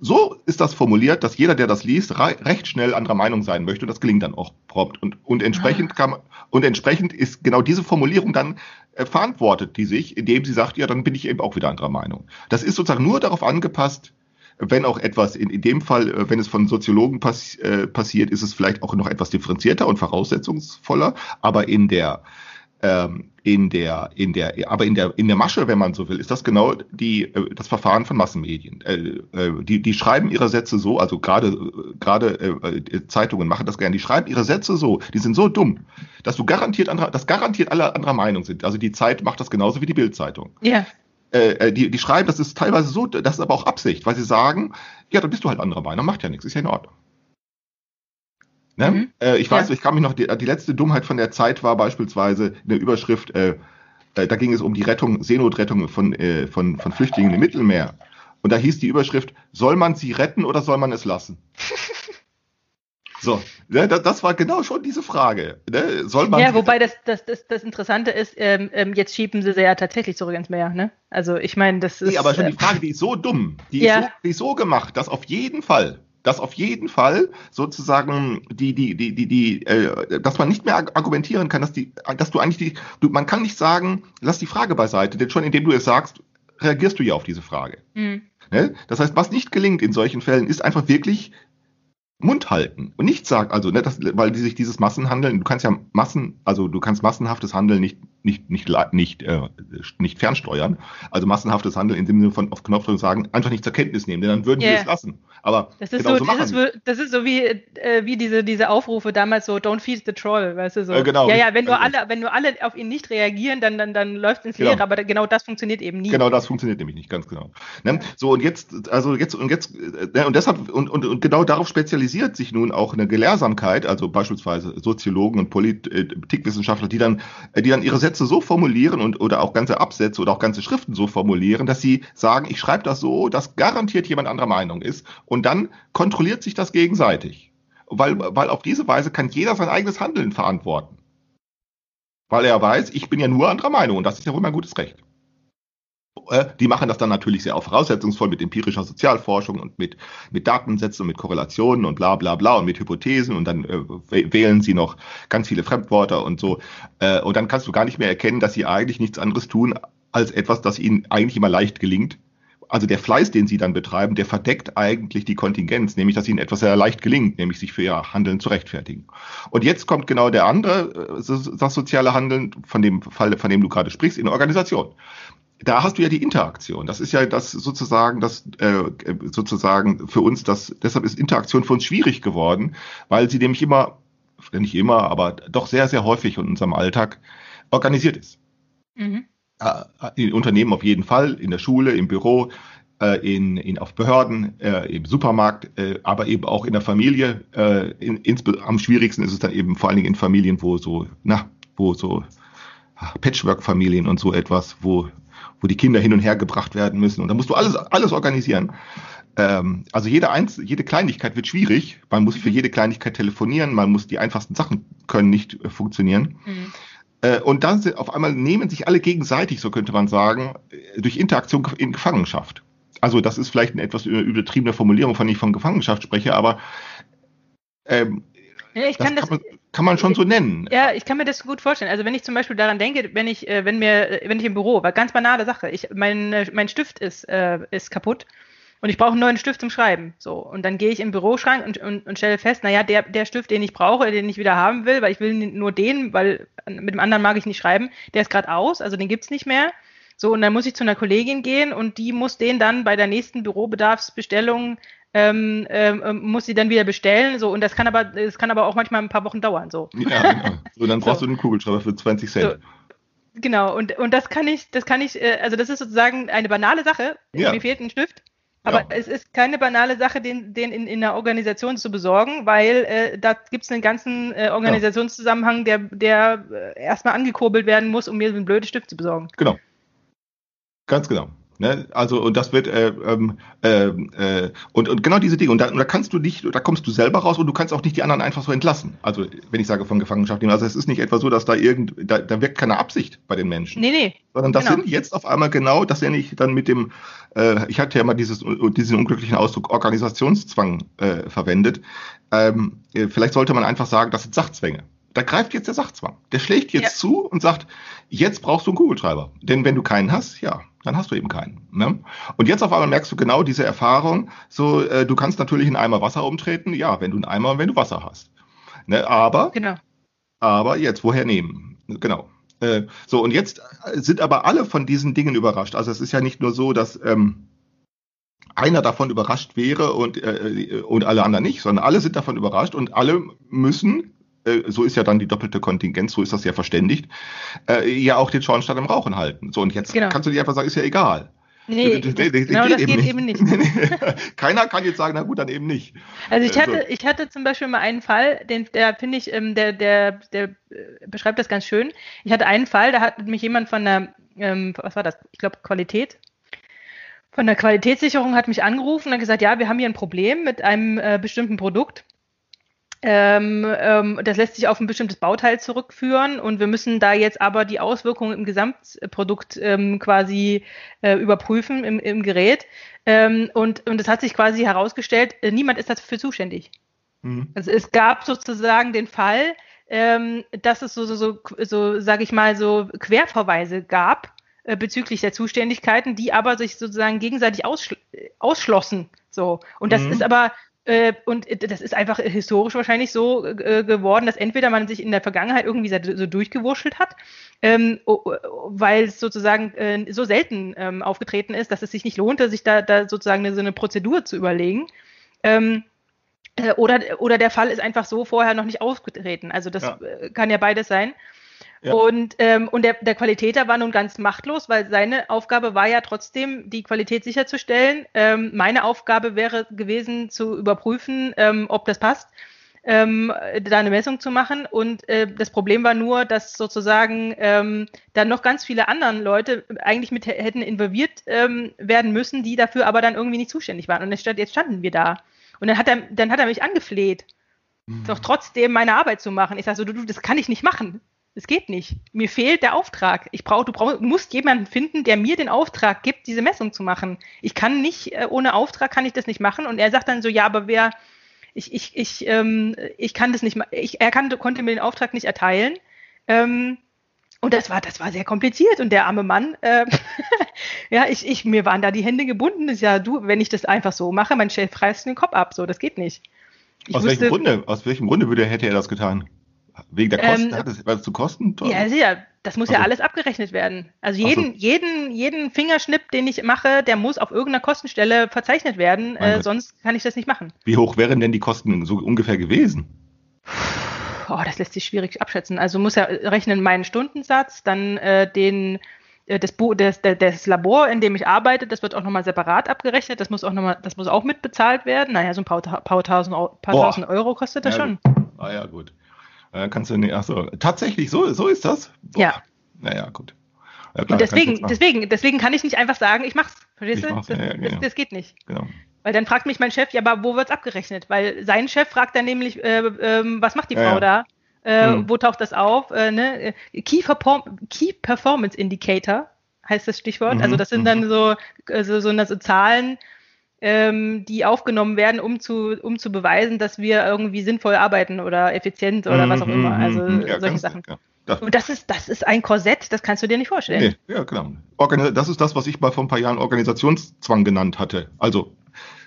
so ist das formuliert, dass jeder, der das liest, recht schnell anderer Meinung sein möchte und das gelingt dann auch prompt. Und, und entsprechend ah. kann und entsprechend ist genau diese Formulierung dann äh, verantwortet die sich, indem sie sagt, ja, dann bin ich eben auch wieder anderer Meinung. Das ist sozusagen nur darauf angepasst, wenn auch etwas, in, in dem Fall, äh, wenn es von Soziologen pass, äh, passiert, ist es vielleicht auch noch etwas differenzierter und voraussetzungsvoller, aber in der ähm, in der, in der, aber in der, in der Masche, wenn man so will, ist das genau die, äh, das Verfahren von Massenmedien. Äh, äh, die, die schreiben ihre Sätze so, also gerade, gerade Zeitungen machen das gerne, die schreiben ihre Sätze so, die sind so dumm, dass du garantiert anderer, dass garantiert alle anderer Meinung sind. Also die Zeit macht das genauso wie die Bildzeitung. Ja. Äh, die, die schreiben, das ist teilweise so, das ist aber auch Absicht, weil sie sagen, ja, dann bist du halt anderer Meinung, macht ja nichts, ist ja in Ordnung. Ne? Mhm. Äh, ich weiß, ja. ich kann mich noch, die, die, letzte Dummheit von der Zeit war beispielsweise in der Überschrift, äh, äh, da ging es um die Rettung, Seenotrettung von, äh, von, von Flüchtlingen im Mittelmeer. Und da hieß die Überschrift, soll man sie retten oder soll man es lassen? <laughs> So, ne, das war genau schon diese Frage. Ne? Soll man ja, wobei das, das, das, das Interessante ist, ähm, ähm, jetzt schieben sie sie ja tatsächlich zurück ins Meer. Ne? Also ich meine, das ist. Nee, aber schon die Frage, die ist so dumm, die, ja. ist so, die ist so gemacht, dass auf jeden Fall dass auf jeden Fall sozusagen die, die, die, die, die, äh, dass man nicht mehr argumentieren kann, dass die, dass du eigentlich die, du, man kann nicht sagen, lass die Frage beiseite, denn schon indem du es sagst, reagierst du ja auf diese Frage. Mhm. Ne? Das heißt, was nicht gelingt in solchen Fällen, ist einfach wirklich Mund halten und nicht sagen, also, ne, das, weil die sich dieses Massenhandeln, du kannst ja Massen, also du kannst massenhaftes Handeln nicht nicht, nicht, nicht, äh, nicht fernsteuern. Also massenhaftes Handeln in dem Sinne von auf Knopfdruck sagen, einfach nicht zur Kenntnis nehmen, denn dann würden yeah. wir es lassen. Aber das ist, genau so, das, ist, das ist so wie, äh, wie diese, diese Aufrufe damals so, don't feed the troll, weißt du so. Äh, genau. Ja, ja, wenn nur alle, wenn nur alle auf ihn nicht reagieren, dann, dann, dann läuft es ins Leere, genau. aber genau das funktioniert eben nie. Genau, das funktioniert nämlich nicht, ganz genau. Ne? So, und jetzt, also jetzt, und jetzt, äh, und deshalb, und, und, und genau darauf spezialisiert sich nun auch eine Gelehrsamkeit, also beispielsweise Soziologen und äh, Politikwissenschaftler, die dann, äh, die dann ihre Sätze so formulieren und oder auch ganze Absätze oder auch ganze Schriften so formulieren, dass sie sagen, ich schreibe das so, dass garantiert jemand anderer Meinung ist und dann kontrolliert sich das gegenseitig. Weil, weil auf diese Weise kann jeder sein eigenes Handeln verantworten. Weil er weiß, ich bin ja nur anderer Meinung und das ist ja wohl mein gutes Recht. Äh, die machen das dann natürlich sehr auch voraussetzungsvoll mit empirischer Sozialforschung und mit, mit Datensätzen und mit Korrelationen und bla bla bla und mit Hypothesen und dann äh, wählen sie noch ganz viele Fremdwörter und so. Äh, und dann kannst du gar nicht mehr erkennen, dass sie eigentlich nichts anderes tun, als etwas, das ihnen eigentlich immer leicht gelingt. Also der Fleiß, den sie dann betreiben, der verdeckt eigentlich die Kontingenz, nämlich dass ihnen etwas sehr leicht gelingt, nämlich sich für ihr Handeln zu rechtfertigen. Und jetzt kommt genau der andere, äh, das soziale Handeln, von dem Fall, von dem du gerade sprichst, in Organisation da hast du ja die Interaktion. Das ist ja das sozusagen, das äh, sozusagen für uns, das deshalb ist Interaktion für uns schwierig geworden, weil sie nämlich immer, nicht immer, aber doch sehr, sehr häufig in unserem Alltag organisiert ist. Mhm. Äh, in Unternehmen auf jeden Fall, in der Schule, im Büro, äh, in, in auf Behörden, äh, im Supermarkt, äh, aber eben auch in der Familie. Äh, in, ins, am schwierigsten ist es dann eben vor allen Dingen in Familien, wo so, na, wo so Patchwork-Familien und so etwas, wo wo die Kinder hin und her gebracht werden müssen. Und da musst du alles, alles organisieren. Ähm, also jede, Einz jede Kleinigkeit wird schwierig. Man muss für jede Kleinigkeit telefonieren. Man muss die einfachsten Sachen können nicht äh, funktionieren. Mhm. Äh, und dann sind, auf einmal nehmen sich alle gegenseitig, so könnte man sagen, äh, durch Interaktion in Gefangenschaft. Also das ist vielleicht eine etwas übertriebene Formulierung, von ich von Gefangenschaft spreche, aber ähm, ja, ich kann das, das kann, man, kann man schon so nennen. Ja, ich kann mir das gut vorstellen. Also wenn ich zum Beispiel daran denke, wenn ich, äh, wenn mir, wenn ich im Büro, war ganz banale Sache, ich, mein, äh, mein Stift ist, äh, ist kaputt und ich brauche einen neuen Stift zum Schreiben. So. Und dann gehe ich im Büroschrank und, und, und stelle fest, naja, der, der Stift, den ich brauche, den ich wieder haben will, weil ich will nur den, weil mit dem anderen mag ich nicht schreiben, der ist gerade aus, also den gibt's nicht mehr. So, und dann muss ich zu einer Kollegin gehen und die muss den dann bei der nächsten Bürobedarfsbestellung ähm, ähm, ähm, muss sie dann wieder bestellen. So, und das kann aber, das kann aber auch manchmal ein paar Wochen dauern. So. Ja, genau. <laughs> So, dann brauchst so. du einen Kugelschreiber für 20 Cent. So. Genau, und, und das kann ich, das kann ich, äh, also das ist sozusagen eine banale Sache. Ja. Mir fehlt ein Stift. Aber ja. es ist keine banale Sache, den, den in, in einer Organisation zu besorgen, weil äh, da gibt es einen ganzen äh, Organisationszusammenhang, der, der äh, erstmal angekurbelt werden muss, um mir so einen blöden Stift zu besorgen. Genau. Ganz genau. Ne? Also und das wird äh, ähm, äh, äh, und, und genau diese Dinge und da, und da kannst du nicht, da kommst du selber raus und du kannst auch nicht die anderen einfach so entlassen. Also wenn ich sage von Gefangenschaft nehmen, also es ist nicht etwa so, dass da irgend, da, da wirkt keine Absicht bei den Menschen. Nee, nee. Sondern das genau. sind jetzt auf einmal genau, das nenne ich dann mit dem, äh, ich hatte ja mal dieses diesen unglücklichen Ausdruck Organisationszwang äh, verwendet. Ähm, äh, vielleicht sollte man einfach sagen, das sind Sachzwänge da greift jetzt der Sachzwang. Der schlägt jetzt ja. zu und sagt, jetzt brauchst du einen Kugelschreiber. Denn wenn du keinen hast, ja, dann hast du eben keinen. Ne? Und jetzt auf einmal merkst du genau diese Erfahrung, so, äh, du kannst natürlich einen Eimer Wasser umtreten, ja, wenn du einen Eimer, wenn du Wasser hast. Ne? Aber, genau. aber jetzt, woher nehmen? Genau. Äh, so, und jetzt sind aber alle von diesen Dingen überrascht. Also es ist ja nicht nur so, dass ähm, einer davon überrascht wäre und, äh, und alle anderen nicht, sondern alle sind davon überrascht und alle müssen äh, so ist ja dann die doppelte Kontingenz, so ist das ja verständigt, äh, ja auch den Schornstein im Rauchen halten. So, und jetzt genau. kannst du dir einfach sagen, ist ja egal. Nee, das, das, das, genau, das geht, eben nicht. Eben nicht. <laughs> Keiner kann jetzt sagen, na gut, dann eben nicht. Also ich hatte, ich hatte zum Beispiel mal einen Fall, den, der finde ich, ähm, der, der, der äh, beschreibt das ganz schön. Ich hatte einen Fall, da hat mich jemand von der, ähm, was war das? Ich glaube Qualität, von der Qualitätssicherung hat mich angerufen und hat gesagt, ja, wir haben hier ein Problem mit einem äh, bestimmten Produkt. Ähm, ähm, das lässt sich auf ein bestimmtes Bauteil zurückführen und wir müssen da jetzt aber die Auswirkungen im Gesamtprodukt ähm, quasi äh, überprüfen im, im Gerät. Ähm, und, und es hat sich quasi herausgestellt, äh, niemand ist dafür zuständig. Mhm. Also es gab sozusagen den Fall, ähm, dass es so, so, so, so sage ich mal, so Querverweise gab äh, bezüglich der Zuständigkeiten, die aber sich sozusagen gegenseitig ausschl ausschlossen. So. Und das mhm. ist aber Äh, und das ist einfach historisch wahrscheinlich so äh, geworden, dass entweder man sich in der Vergangenheit irgendwie so durchgewurschtelt hat, ähm, weil es sozusagen äh, so selten ähm, aufgetreten ist, dass es sich nicht lohnte, sich da, da sozusagen eine, so eine Prozedur zu überlegen. Ähm, äh, oder, oder der Fall ist einfach so vorher noch nicht aufgetreten. Also das ja. Äh, kann ja beides sein. Ja. Und, ähm, und der, der Qualitäter war nun ganz machtlos, weil seine Aufgabe war ja trotzdem, die Qualität sicherzustellen. Ähm, meine Aufgabe wäre gewesen, zu überprüfen, ähm, ob das passt, ähm, da eine Messung zu machen. Und äh, das Problem war nur, dass sozusagen ähm, dann noch ganz viele anderen Leute eigentlich mit hätten involviert ähm, werden müssen, die dafür aber dann irgendwie nicht zuständig waren. Und jetzt standen wir da. Und dann hat er, dann hat er mich angefleht, mhm. doch trotzdem meine Arbeit zu machen. Ich sage so, du, du, das kann ich nicht machen. Es geht nicht. Mir fehlt der Auftrag. Ich brauche, du brauch, musst jemanden finden, der mir den Auftrag gibt, diese Messung zu machen. Ich kann nicht, äh, ohne Auftrag kann ich das nicht machen. Und er sagt dann so, ja, aber wer, ich, ich, ich, ähm, ich kann das nicht, ich, er kann, konnte mir den Auftrag nicht erteilen. Ähm, und das war, das war sehr kompliziert. Und der arme Mann, äh, <laughs> ja, ich, ich, mir waren da die Hände gebunden. Das ist ja, du, wenn ich das einfach so mache, mein Chef reißt den Kopf ab. So, das geht nicht. Ich aus wusste, welchem Grunde, aus welchem Grunde würde, hätte er das getan? Wegen der Kosten? Ähm, hat es, war es zu Kosten? Ja, sicher. Das muss also, ja alles abgerechnet werden. Also jeden, so. jeden, jeden Fingerschnipp, den ich mache, der muss auf irgendeiner Kostenstelle verzeichnet werden. Äh, sonst kann ich das nicht machen. Wie hoch wären denn die Kosten so ungefähr gewesen? Oh, das lässt sich schwierig abschätzen. Also muss er rechnen meinen Stundensatz, dann äh, den äh, das, das, das, Labor, in dem ich arbeite, das wird auch nochmal separat abgerechnet. Das muss auch noch mal, das muss auch mitbezahlt werden. Naja, so ein paar, paar, tausend, paar tausend Euro kostet das ja, schon. Ah ja, gut. Äh, kannst du nicht, ach so, tatsächlich, so, so ist das? Boah. Ja. Naja, gut. Ja, klar, deswegen, deswegen, deswegen kann ich nicht einfach sagen, ich mach's. Verstehst du? Das, ja, ja, genau. das, das, geht nicht. Genau. Weil dann fragt mich mein Chef, ja, aber wo wird's abgerechnet? Weil sein Chef fragt dann nämlich, äh, äh, was macht die Frau da? Äh, hm. Wo taucht das auf? Äh, ne? Key, Key, Performance Indicator heißt das Stichwort. Mhm. Also das sind mhm. dann so, also so, so Zahlen, ähm, die aufgenommen werden, um zu, um zu beweisen, dass wir irgendwie sinnvoll arbeiten oder effizient oder was auch immer. Mhm, also mhm, ja, solche Sachen. Ja. Das, und das ist, das ist ein Korsett, das kannst du dir nicht vorstellen. Nee, ja, genau. das ist das, was ich mal vor ein paar Jahren Organisationszwang genannt hatte. Also,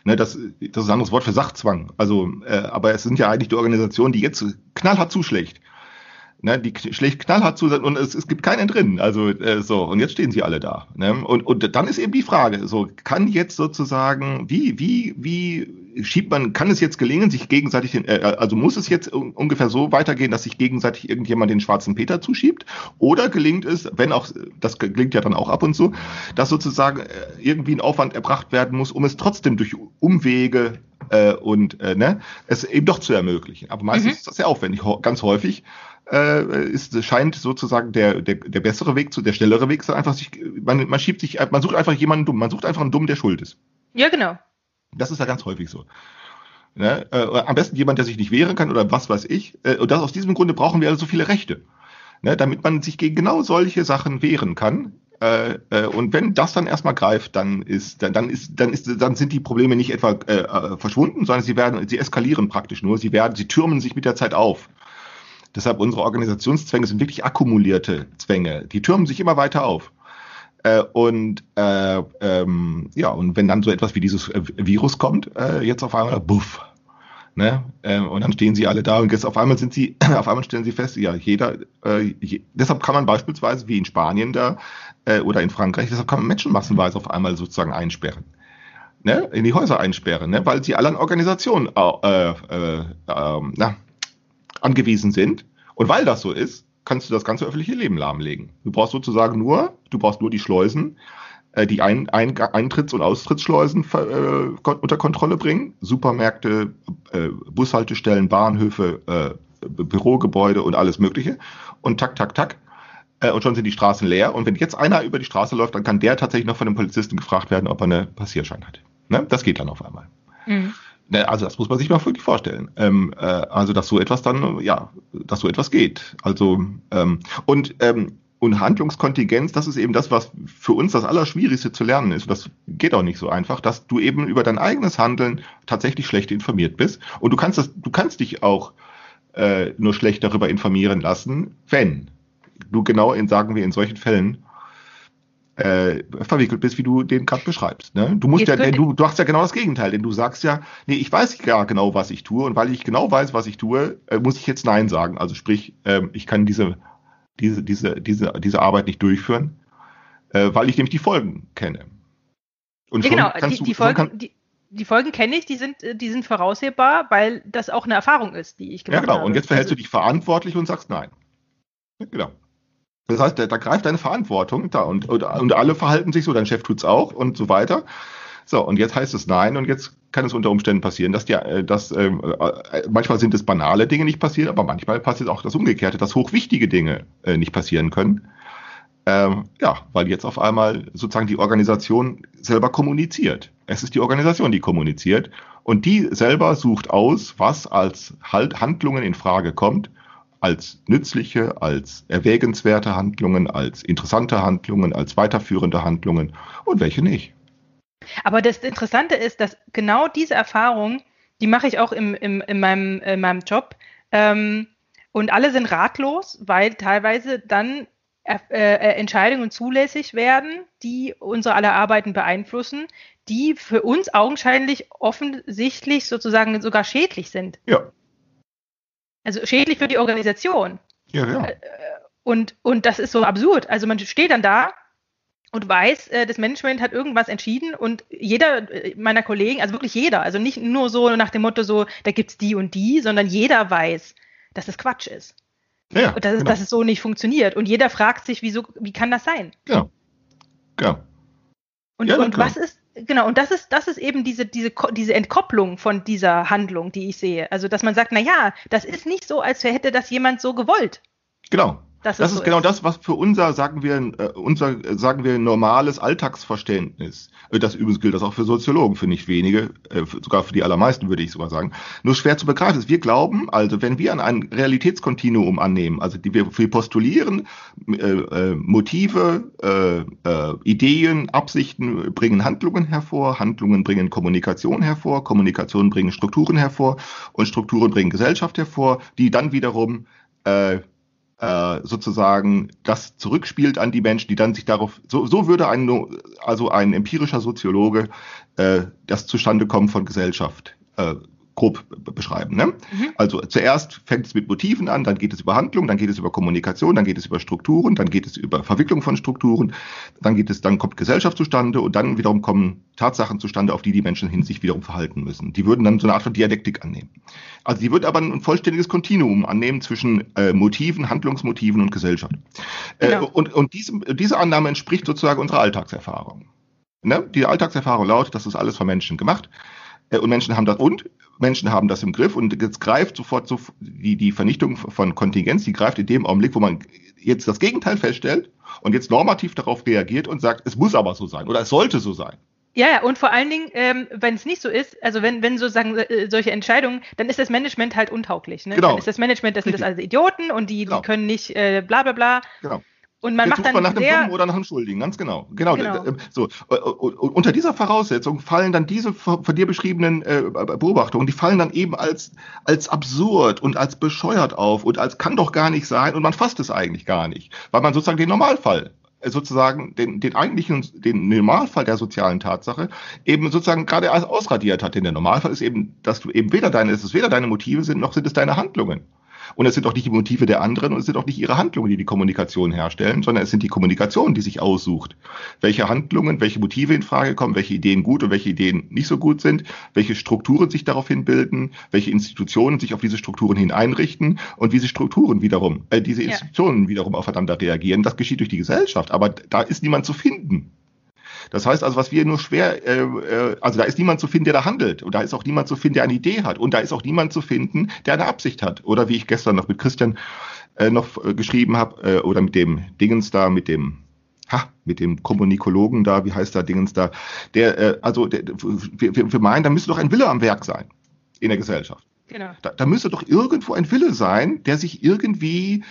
ne, das, das ist ein anderes Wort für Sachzwang. Also, äh, aber es sind ja eigentlich die Organisationen, die jetzt knallhart zuschlägt. Ne, die schlägt knallhart zu und es, es gibt keinen drin. Also äh, so, und jetzt stehen sie alle da. Ne? Und, und dann ist eben die Frage: so, kann jetzt sozusagen, wie, wie, wie schiebt man, kann es jetzt gelingen, sich gegenseitig den, äh, also muss es jetzt ungefähr so weitergehen, dass sich gegenseitig irgendjemand den schwarzen Peter zuschiebt? Oder gelingt es, wenn auch, das gelingt ja dann auch ab und zu, dass sozusagen äh, irgendwie ein Aufwand erbracht werden muss, um es trotzdem durch Umwege äh, und äh, ne, es eben doch zu ermöglichen. Aber meistens mhm. ist das sehr aufwendig. Ganz häufig äh, ist, scheint sozusagen der, der, der bessere Weg zu, der schnellere Weg, einfach sich, man, man schiebt sich, man sucht einfach jemanden dumm, man sucht einfach einen Dumm, der schuld ist. Ja, genau. Das ist ja ganz häufig so. Ne? Äh, am besten jemand, der sich nicht wehren kann oder was weiß ich. Äh, und das, aus diesem Grunde brauchen wir also so viele Rechte. Ne? Damit man sich gegen genau solche Sachen wehren kann. Äh, äh, und wenn das dann erstmal greift, dann ist, dann, dann ist, dann ist, dann sind die Probleme nicht etwa äh, äh verschwunden, sondern sie werden, sie eskalieren praktisch nur. Sie werden, sie türmen sich mit der Zeit auf. Deshalb unsere Organisationszwänge sind wirklich akkumulierte Zwänge. Die türmen sich immer weiter auf. Äh, und äh, ähm, ja, und wenn dann so etwas wie dieses äh, Virus kommt, äh, jetzt auf einmal, buff. Ne? Äh, und dann stehen sie alle da und jetzt auf einmal sind sie, <clears throat> auf einmal stellen sie fest, ja, jeder, äh, je, deshalb kann man beispielsweise wie in Spanien da äh, oder in Frankreich, deshalb kann man Menschen massenweise auf einmal sozusagen einsperren. Ne? In die Häuser einsperren, ne? weil sie alle an Organisationen äh, äh, äh, na, angewiesen sind. Und weil das so ist, kannst du das ganze öffentliche Leben lahmlegen. Du brauchst sozusagen nur, du brauchst nur die Schleusen, äh, die Ein Ein Eintritts- und Austrittsschleusen äh, unter Kontrolle bringen. Supermärkte, äh, Bushaltestellen, Bahnhöfe, äh, Bürogebäude und alles Mögliche. Und tak, tak, tak. Äh, und schon sind die Straßen leer. Und wenn jetzt einer über die Straße läuft, dann kann der tatsächlich noch von dem Polizisten gefragt werden, ob er eine Passierschein hat. Ne? Das geht dann auf einmal. Mhm. Ne, also das muss man sich mal wirklich vorstellen. Ähm, äh, also dass so etwas dann, ja, dass so etwas geht. Also ähm, und ähm, und Handlungskontingenz, das ist eben das, was für uns das Allerschwierigste zu lernen ist. Das geht auch nicht so einfach, dass du eben über dein eigenes Handeln tatsächlich schlecht informiert bist. Und du kannst das, du kannst dich auch äh, nur schlecht darüber informieren lassen, wenn du genau in, sagen wir, in solchen Fällen äh, verwickelt bist, wie du den gerade beschreibst. Ne? Du musst Jetzt ja, du, du machst ja genau das Gegenteil, denn du sagst ja, nee, ich weiß ja genau, was ich tue und weil ich genau weiß, was ich tue, äh, muss ich jetzt Nein sagen. Also sprich, ähm, ich kann diese, diese, diese, diese, diese Arbeit nicht durchführen, äh, weil ich nämlich die Folgen kenne. Und Ja, genau, kannst die, du, die, schon Folgen, kann, die, die Folgen kenne ich, die sind, äh, die sind voraussehbar, weil das auch eine Erfahrung ist, die ich ja gemacht genau. habe. Und jetzt verhältst also, du dich verantwortlich und sagst Nein. Ja, Genau. Das heißt, da, greift deine Verantwortung da und, und, und alle verhalten sich so, dein Chef tut's auch und so weiter. So, und jetzt heißt es nein und jetzt kann es unter Umständen passieren, dass die, äh, dass ähm, äh, manchmal sind es banale Dinge nicht passiert, aber manchmal passiert auch das Umgekehrte, dass hochwichtige Dinge äh, nicht passieren können. Ähm, ja, weil jetzt auf einmal sozusagen die Organisation selber kommuniziert. Es ist die Organisation, die kommuniziert und die selber sucht aus, was als halt Handlungen in Frage kommt, als nützliche, als erwägenswerte Handlungen, als interessante Handlungen, als weiterführende Handlungen und welche nicht. Aber das Interessante ist, dass genau diese Erfahrung, die mache ich auch im, im, in, meinem, in meinem Job. Ähm, und alle sind ratlos, weil teilweise dann äh, äh, Entscheidungen zulässig werden, die unsere aller Arbeiten beeinflussen, die für uns augenscheinlich offensichtlich sozusagen sogar schädlich sind. Ja, Also schädlich für die Organisation. ja, ja. Und, und das ist so absurd. Also man steht dann da und weiß, äh, das Management hat irgendwas entschieden und jeder äh, meiner Kollegen, also wirklich jeder, also nicht nur so nach dem Motto so, da gibt's die und die, sondern jeder weiß, dass das Quatsch ist. ja, ja Und dass, es, genau, dass es so nicht funktioniert. Und jeder fragt sich, wieso, wie kann das sein? genau. genau. Und, Ja, und was ist, genau, und das ist, das ist eben diese, diese, diese Entkopplung von dieser Handlung, die ich sehe. Also, dass man sagt, na ja, das ist nicht so, als hätte das jemand so gewollt. Genau. Das es ist so genau das, was für unser, sagen wir, äh, unser, sagen wir, normales Alltagsverständnis. Äh, Das übrigens gilt das auch für Soziologen, für nicht wenige, äh, sogar für die allermeisten, würde ich sogar sagen. Nur schwer zu begreifen ist. Wir glauben, also wenn wir an ein Realitätskontinuum annehmen, also die wir, wir postulieren, äh, äh, Motive, äh, äh, Ideen, Absichten bringen Handlungen hervor, Handlungen bringen Kommunikation hervor, Kommunikation bringen Strukturen hervor und Strukturen bringen Gesellschaft hervor, die dann wiederum äh, äh, sozusagen das zurückspielt an die Menschen, die dann sich darauf, so, so würde ein, also ein empirischer Soziologe äh, das Zustandekommen von Gesellschaft äh, grob be- beschreiben. Ne? Mhm. Also zuerst fängt es mit Motiven an, dann geht es über Handlung, dann geht es über Kommunikation, dann geht es über Strukturen, dann geht es über Verwicklung von Strukturen, dann geht es, dann kommt Gesellschaft zustande und dann wiederum kommen Tatsachen zustande, auf die die Menschen hin sich wiederum verhalten müssen. Die würden dann so eine Art von Dialektik annehmen. Also die würden aber ein vollständiges Kontinuum annehmen zwischen äh, Motiven, Handlungsmotiven und Gesellschaft. Genau. Äh, und und diese, diese Annahme entspricht sozusagen unserer Alltagserfahrung. Ne? Die Alltagserfahrung lautet, das ist alles von Menschen gemacht. Äh, Und Menschen haben das und Menschen haben das im Griff und jetzt greift sofort so die, die Vernichtung von Kontingenz, die greift in dem Augenblick, wo man jetzt das Gegenteil feststellt und jetzt normativ darauf reagiert und sagt, es muss aber so sein oder es sollte so sein. Ja, ja, und vor allen Dingen, ähm, wenn es nicht so ist, also wenn, wenn sozusagen äh, solche Entscheidungen, dann ist das Management halt untauglich. Ne? Genau. Dann ist das Management, das sind das alles Idioten und die, Genau. die können nicht äh, bla bla bla. Genau. Und man Jetzt macht sucht man nach dann sehr. Dummen oder nach einem Schuldigen, ganz genau. Genau. Genau. äh, So. äh, äh, Unter dieser Voraussetzung fallen dann diese von dir beschriebenen Beobachtungen, die fallen dann eben als, als absurd und als bescheuert auf und als kann doch gar nicht sein und man fasst es eigentlich gar nicht, weil man sozusagen den Normalfall sozusagen den, den eigentlichen, den Normalfall der sozialen Tatsache eben sozusagen gerade als ausradiert hat. Denn der Normalfall ist eben, dass du eben weder deine, es ist weder deine Motive sind, noch sind es deine Handlungen. Und es sind auch nicht die Motive der anderen und es sind auch nicht ihre Handlungen, die die Kommunikation herstellen, sondern es sind die Kommunikation, die sich aussucht. Welche Handlungen, welche Motive in Frage kommen, welche Ideen gut und welche Ideen nicht so gut sind, welche Strukturen sich daraufhin bilden, welche Institutionen sich auf diese Strukturen hin einrichten und wie diese Strukturen wiederum, äh, diese Ja. Institutionen wiederum aufeinander reagieren. Das geschieht durch die Gesellschaft, aber da ist niemand zu finden. Das heißt also, was wir nur schwer, äh, äh, also da ist niemand zu finden, der da handelt. Und da ist auch niemand zu finden, der eine Idee hat. Und da ist auch niemand zu finden, der eine Absicht hat. Oder wie ich gestern noch mit Christian äh, noch äh, geschrieben habe, äh, oder mit dem Dingens da, mit dem, ha, mit dem Kommunikologen da, wie heißt der Dingens da, der, äh, also der, wir, wir wir meinen, da müsste doch ein Wille am Werk sein in der Gesellschaft. Genau. Da, da müsste doch irgendwo ein Wille sein, der sich irgendwie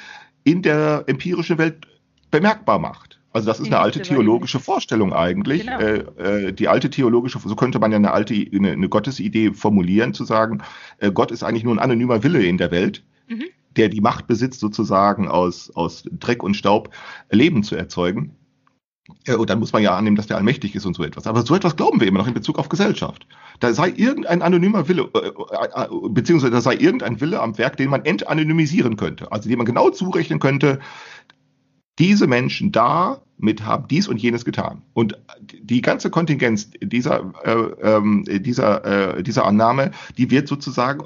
in der empirischen Welt bemerkbar macht. Also das ist eine alte theologische Vorstellung eigentlich. Genau. Äh, äh, die alte theologische, so könnte man ja eine alte, eine, eine Gottesidee formulieren, zu sagen, äh, Gott ist eigentlich nur ein anonymer Wille in der Welt, Mhm. der die Macht besitzt, sozusagen aus, aus Dreck und Staub Leben zu erzeugen. Äh, und dann muss man ja annehmen, dass der allmächtig ist und so etwas. Aber so etwas glauben wir immer noch in Bezug auf Gesellschaft. Da sei irgendein anonymer Wille, äh, beziehungsweise da sei irgendein Wille am Werk, den man entanonymisieren könnte. Also den man genau zurechnen könnte, diese Menschen da mit haben dies und jenes getan. Und die ganze Kontingenz dieser, äh, ähm, dieser, äh, dieser Annahme, die wird sozusagen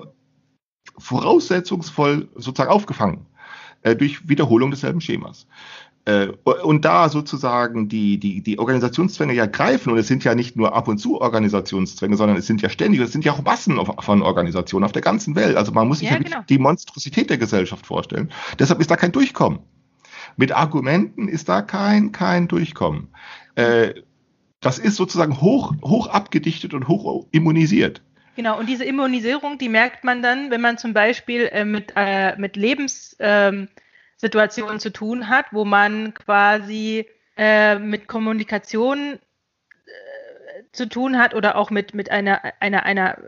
voraussetzungsvoll sozusagen aufgefangen äh, durch Wiederholung desselben Schemas. Äh, und da sozusagen die, die, die Organisationszwänge ja greifen, und es sind ja nicht nur ab und zu Organisationszwänge, sondern es sind ja ständig, es sind ja auch Massen von Organisationen auf der ganzen Welt. Also man muss sich ja, ja genau. die Monstrosität der Gesellschaft vorstellen. Deshalb ist da kein Durchkommen. Mit Argumenten ist da kein, kein Durchkommen. Äh, das ist sozusagen hoch, hoch abgedichtet und hoch immunisiert. Genau, und diese Immunisierung, die merkt man dann, wenn man zum Beispiel äh, mit, äh, mit Lebenssituationen ähm, zu tun hat, wo man quasi äh, mit Kommunikation zu tun hat oder auch mit, mit einer, einer, einer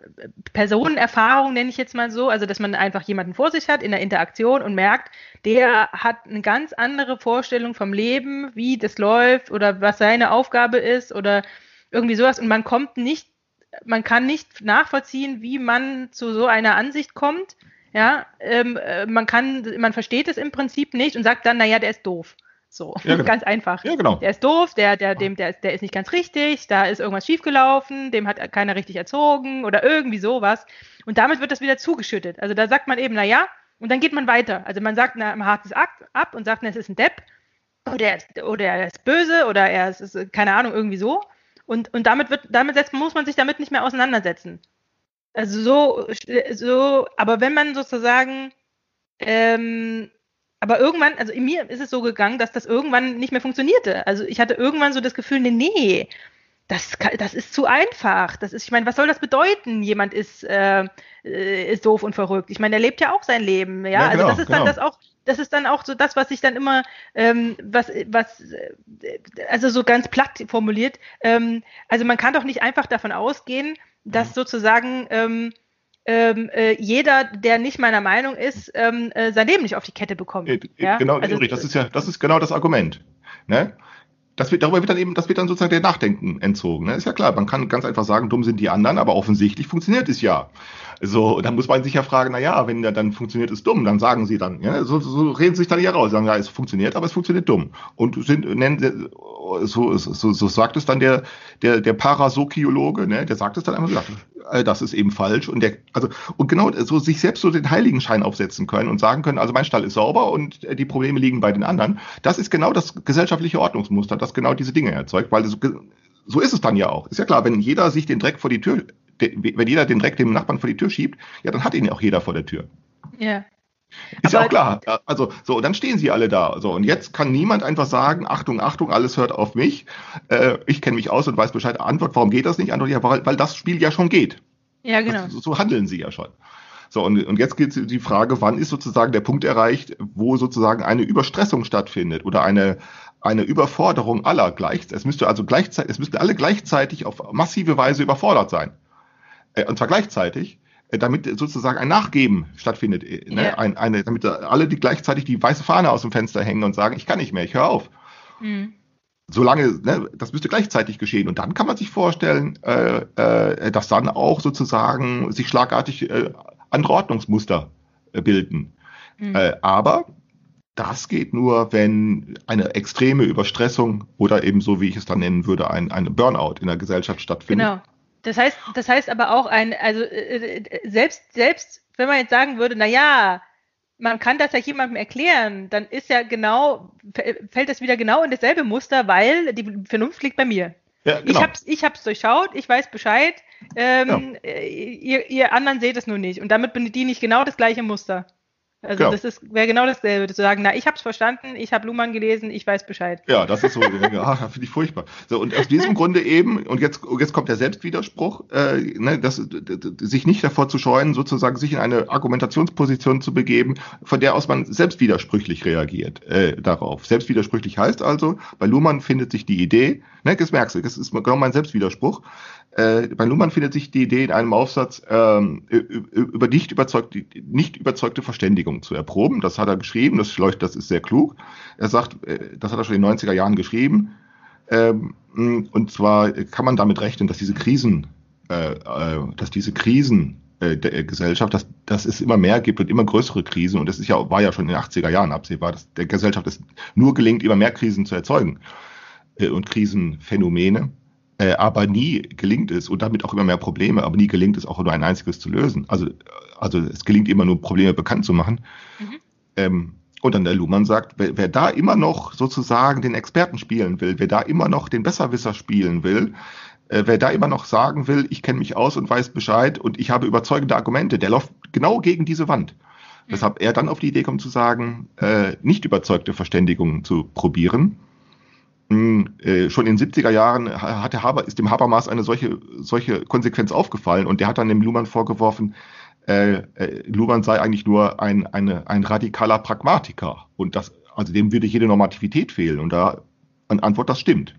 Personenerfahrung, nenne ich jetzt mal so, also dass man einfach jemanden vor sich hat in der Interaktion und merkt, der hat eine ganz andere Vorstellung vom Leben, wie das läuft oder was seine Aufgabe ist oder irgendwie sowas und man kommt nicht, man kann nicht nachvollziehen, wie man zu so einer Ansicht kommt. Ja, ähm, äh, man kann, man versteht es im Prinzip nicht und sagt dann, naja, der ist doof. So, ja, genau. ganz einfach. Ja, genau. Der ist doof, der, der, dem, der, ist, der ist nicht ganz richtig, da ist irgendwas schiefgelaufen, dem hat keiner richtig erzogen oder irgendwie sowas. Und damit wird das wieder zugeschüttet. Also da sagt man eben, na ja, und dann geht man weiter. Also man sagt, na, man hakt es ab und sagt, na, es ist ein Depp oder er ist, oder er ist böse oder er ist, ist keine Ahnung, irgendwie so. Und, und damit wird, damit setzt, muss man sich damit nicht mehr auseinandersetzen. Also so, so, aber wenn man sozusagen ähm, aber irgendwann, also in mir ist es so gegangen, dass das irgendwann nicht mehr funktionierte. Also ich hatte irgendwann so das Gefühl, nee, nee, das, das ist zu einfach. Das ist, ich meine, was soll das bedeuten? Jemand ist, äh, ist doof und verrückt. Ich meine, er lebt ja auch sein Leben. Ja, ja also genau, also das ist genau. dann das auch, das ist dann auch so das, was ich dann immer, ähm, was, was, also so ganz platt formuliert. Ähm, also man kann doch nicht einfach davon ausgehen, dass mhm. sozusagen ähm, ähm, äh, jeder, der nicht meiner Meinung ist, ähm, äh, sein Leben nicht auf die Kette bekommt. Äh, ja? Genau, also, das ist ja, das ist genau das Argument. Ne? Das wird, darüber wird dann eben, das wird dann sozusagen der Nachdenken entzogen. Ne? Ist ja klar, man kann ganz einfach sagen, dumm sind die anderen, aber offensichtlich funktioniert es ja. So, dann muss man sich ja fragen, na ja, wenn der dann funktioniert es dumm, dann sagen sie dann, ja, so, so reden sie sich dann ja raus, sagen, ja, es funktioniert, aber es funktioniert dumm. Und sind, nennen, so, so, so sagt es dann der, der, der Parasokiologe, ne, der sagt es dann einmal so, äh, das ist eben falsch. Und der, also, und genau so sich selbst so den Heiligenschein aufsetzen können und sagen können, also mein Stall ist sauber und äh, die Probleme liegen bei den anderen. Das ist genau das gesellschaftliche Ordnungsmuster, das genau diese Dinge erzeugt, weil so, so ist es dann ja auch. Ist ja klar, wenn jeder sich den Dreck vor die Tür, wenn jeder den Dreck dem Nachbarn vor die Tür schiebt, ja, dann hat ihn ja auch jeder vor der Tür. Ja. Ist Aber ja auch klar. Also, so, dann stehen sie alle da. So, und jetzt kann niemand einfach sagen, Achtung, Achtung, alles hört auf mich. Äh, ich kenne mich aus und weiß Bescheid. Antwort, warum geht das nicht? Antwort, ja, weil, weil das Spiel ja schon geht. Ja, genau. Das, so handeln sie ja schon. So, und, und jetzt geht die Frage, wann ist sozusagen der Punkt erreicht, wo sozusagen eine Überstressung stattfindet oder eine, eine Überforderung aller gleich. Es müsste also gleichzeitig, es müssten alle gleichzeitig auf massive Weise überfordert sein. Äh, und zwar gleichzeitig äh, damit sozusagen ein Nachgeben stattfindet, äh, ne? Ja. ein, eine, damit alle die gleichzeitig die weiße Fahne aus dem Fenster hängen und sagen, ich kann nicht mehr, ich höre auf. Mhm. Solange, ne, das müsste gleichzeitig geschehen. Und dann kann man sich vorstellen, äh, äh, dass dann auch sozusagen sich schlagartig äh, andere Ordnungsmuster bilden. Mhm. Aber das geht nur, wenn eine extreme Überstressung oder eben so, wie ich es dann nennen würde, ein, ein Burnout in der Gesellschaft stattfindet. Genau. Das heißt, das heißt aber auch ein, also äh, äh, selbst, selbst wenn man jetzt sagen würde, na ja, man kann das ja jemandem erklären, dann ist ja genau, fällt das wieder genau in dasselbe Muster, weil die Vernunft liegt bei mir. Ja, genau. Ich hab's, ich hab's durchschaut, ich weiß Bescheid, ähm, ja. Äh, ihr, ihr anderen seht es nur nicht. Und damit bediene ich genau das gleiche Muster. Also genau. das ist wäre genau dasselbe, zu sagen, na, ich habe es verstanden, ich habe Luhmann gelesen, ich weiß Bescheid. Ja, das ist so, ja, finde ich furchtbar. So und aus diesem Grunde eben und jetzt jetzt kommt der Selbstwiderspruch, äh, ne, das, sich nicht davor zu scheuen, sozusagen sich in eine Argumentationsposition zu begeben, von der aus man selbstwidersprüchlich reagiert äh, darauf. Selbstwidersprüchlich heißt also, bei Luhmann findet sich die Idee, ne, das merkst du, das ist genau mein Selbstwiderspruch. Äh, bei Luhmann findet sich die Idee in einem Aufsatz ähm, über nicht überzeugte, nicht überzeugte Verständigung zu erproben. Das hat er geschrieben, das, das ist sehr klug. Er sagt, äh, das hat er schon in den 90er Jahren geschrieben. Ähm, und zwar kann man damit rechnen, dass diese Krisen, äh, äh, dass diese Krisen äh, der Gesellschaft, dass, dass es immer mehr gibt und immer größere Krisen. Und das ist ja, war ja schon in den 80er Jahren absehbar, dass der Gesellschaft es nur gelingt, immer mehr Krisen zu erzeugen äh, und Krisenphänomene. Äh, aber nie gelingt es und damit auch immer mehr Probleme, aber nie gelingt es auch nur ein einziges zu lösen. Also, also es gelingt immer nur Probleme bekannt zu machen. Mhm. Ähm, und dann der Luhmann sagt, wer, wer, da immer noch sozusagen den Experten spielen will, wer da immer noch den Besserwisser spielen will, äh, wer da immer noch sagen will, ich kenne mich aus und weiß Bescheid und ich habe überzeugende Argumente, der läuft genau gegen diese Wand. Mhm. Weshalb er dann auf die Idee kommt zu sagen, äh, nicht überzeugte Verständigungen zu probieren. Hm, äh, schon in den 70er Jahren hat der Haber, ist dem Habermas eine solche, solche Konsequenz aufgefallen und der hat dann dem Luhmann vorgeworfen, äh, äh, Luhmann sei eigentlich nur ein, eine, ein radikaler Pragmatiker. Und das, also dem würde jede Normativität fehlen. Und da an Antwort, das stimmt.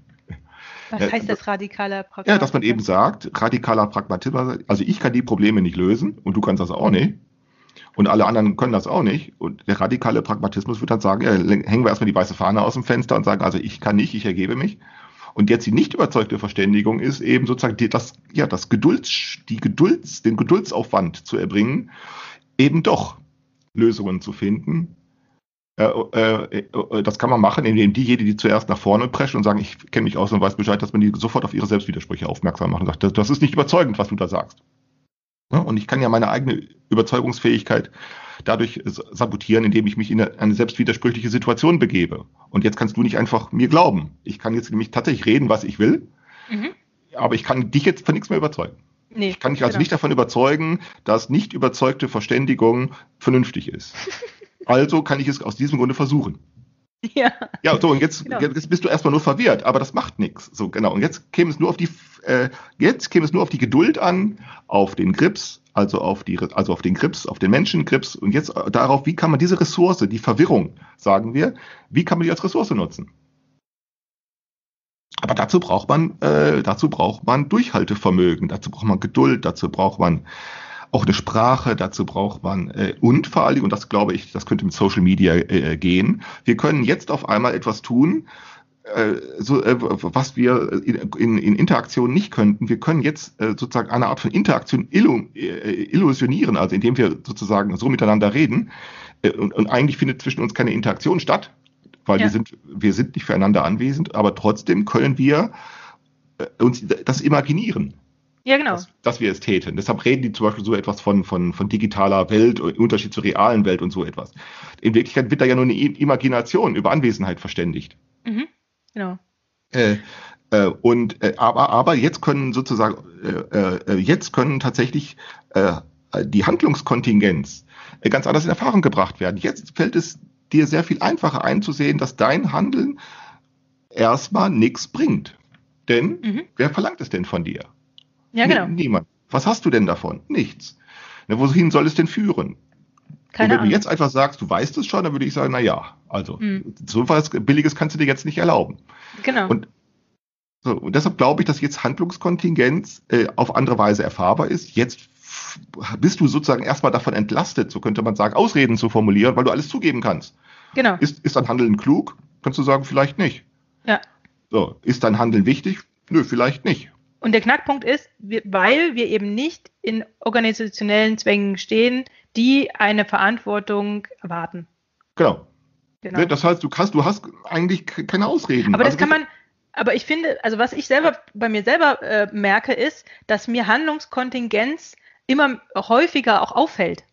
Was äh, heißt das radikaler Pragmatiker? Ja, dass man eben sagt, radikaler Pragmatismus, also ich kann die Probleme nicht lösen und du kannst das auch nicht. Und alle anderen können das auch nicht. Und der radikale Pragmatismus wird dann sagen, ja, hängen wir erstmal die weiße Fahne aus dem Fenster und sagen, also ich kann nicht, ich ergebe mich. Und jetzt die nicht überzeugte Verständigung ist eben sozusagen die, das, ja, das Gedulds, die Gedulds, den Geduldsaufwand zu erbringen, eben doch Lösungen zu finden. Äh, äh, äh, das kann man machen, indem diejenigen, die zuerst nach vorne preschen und sagen, ich kenne mich aus und weiß Bescheid, dass man die sofort auf ihre Selbstwidersprüche aufmerksam macht und sagt, das, das ist nicht überzeugend, was du da sagst. Ja, und ich kann ja meine eigene Überzeugungsfähigkeit dadurch sabotieren, indem ich mich in eine selbstwidersprüchliche Situation begebe. Und jetzt kannst du nicht einfach mir glauben. Ich kann jetzt nämlich tatsächlich reden, was ich will, mhm. aber ich kann dich jetzt von nichts mehr überzeugen. Nee, ich kann dich also genau. nicht davon überzeugen, dass nicht überzeugte Verständigung vernünftig ist. <laughs> also kann ich es aus diesem Grunde versuchen. <laughs> Ja. Ja, so, und jetzt, genau. jetzt bist du erstmal nur verwirrt, aber das macht nichts. So, genau. Und jetzt käme es nur auf die, äh, jetzt käme es nur auf die Geduld an, auf den Grips, also auf die, also auf den Grips, auf den Menschenkrips und jetzt darauf, wie kann man diese Ressource, die Verwirrung, sagen wir, wie kann man die als Ressource nutzen? Aber dazu braucht man, äh, dazu braucht man Durchhaltevermögen, dazu braucht man Geduld, dazu braucht man auch eine Sprache, dazu braucht man äh, und vor allem, und das glaube ich, das könnte mit Social Media äh, gehen, wir können jetzt auf einmal etwas tun, äh, so, äh, was wir in, in, in Interaktion nicht könnten. Wir können jetzt äh, sozusagen eine Art von Interaktion illu, äh, illusionieren, also indem wir sozusagen so miteinander reden. Äh, und, und eigentlich findet zwischen uns keine Interaktion statt, weil ja. wir sind wir sind nicht füreinander anwesend, aber trotzdem können wir äh, uns das imaginieren. Ja, genau. Dass, dass, wir es täten. Deshalb reden die zum Beispiel so etwas von, von, von digitaler Welt, im Unterschied zur realen Welt und so etwas. In Wirklichkeit wird da ja nur eine Imagination über Anwesenheit verständigt. Mhm. Genau. Äh, äh, und äh, aber aber jetzt können sozusagen äh, äh, jetzt können tatsächlich äh, die Handlungskontingenz äh, ganz anders in Erfahrung gebracht werden. Jetzt fällt es dir sehr viel einfacher einzusehen, dass dein Handeln erstmal nichts bringt. Denn mhm. wer verlangt es denn von dir? Ja, genau. Niemand. Was hast du denn davon? Nichts. Na, wohin soll es denn führen? Keine und wenn Ahnung. du jetzt einfach sagst, du weißt es schon, dann würde ich sagen, na ja, also hm. so was Billiges kannst du dir jetzt nicht erlauben. Genau. Und, so, und deshalb glaube ich, dass jetzt Handlungskontingenz äh, auf andere Weise erfahrbar ist. Jetzt bist du sozusagen erstmal davon entlastet, so könnte man sagen, Ausreden zu formulieren, weil du alles zugeben kannst. Genau. Ist, ist dein Handeln klug? Kannst du sagen, vielleicht nicht. Ja. So, ist dein Handeln wichtig? Nö, vielleicht nicht. Und der Knackpunkt ist, weil wir eben nicht in organisationellen Zwängen stehen, die eine Verantwortung erwarten. Genau. genau. Das heißt, du kannst, du hast eigentlich keine Ausreden. Aber das also, kann man, aber ich finde, also was ich selber bei mir selber äh, merke, ist, dass mir Handlungskontingenz immer häufiger auch auffällt.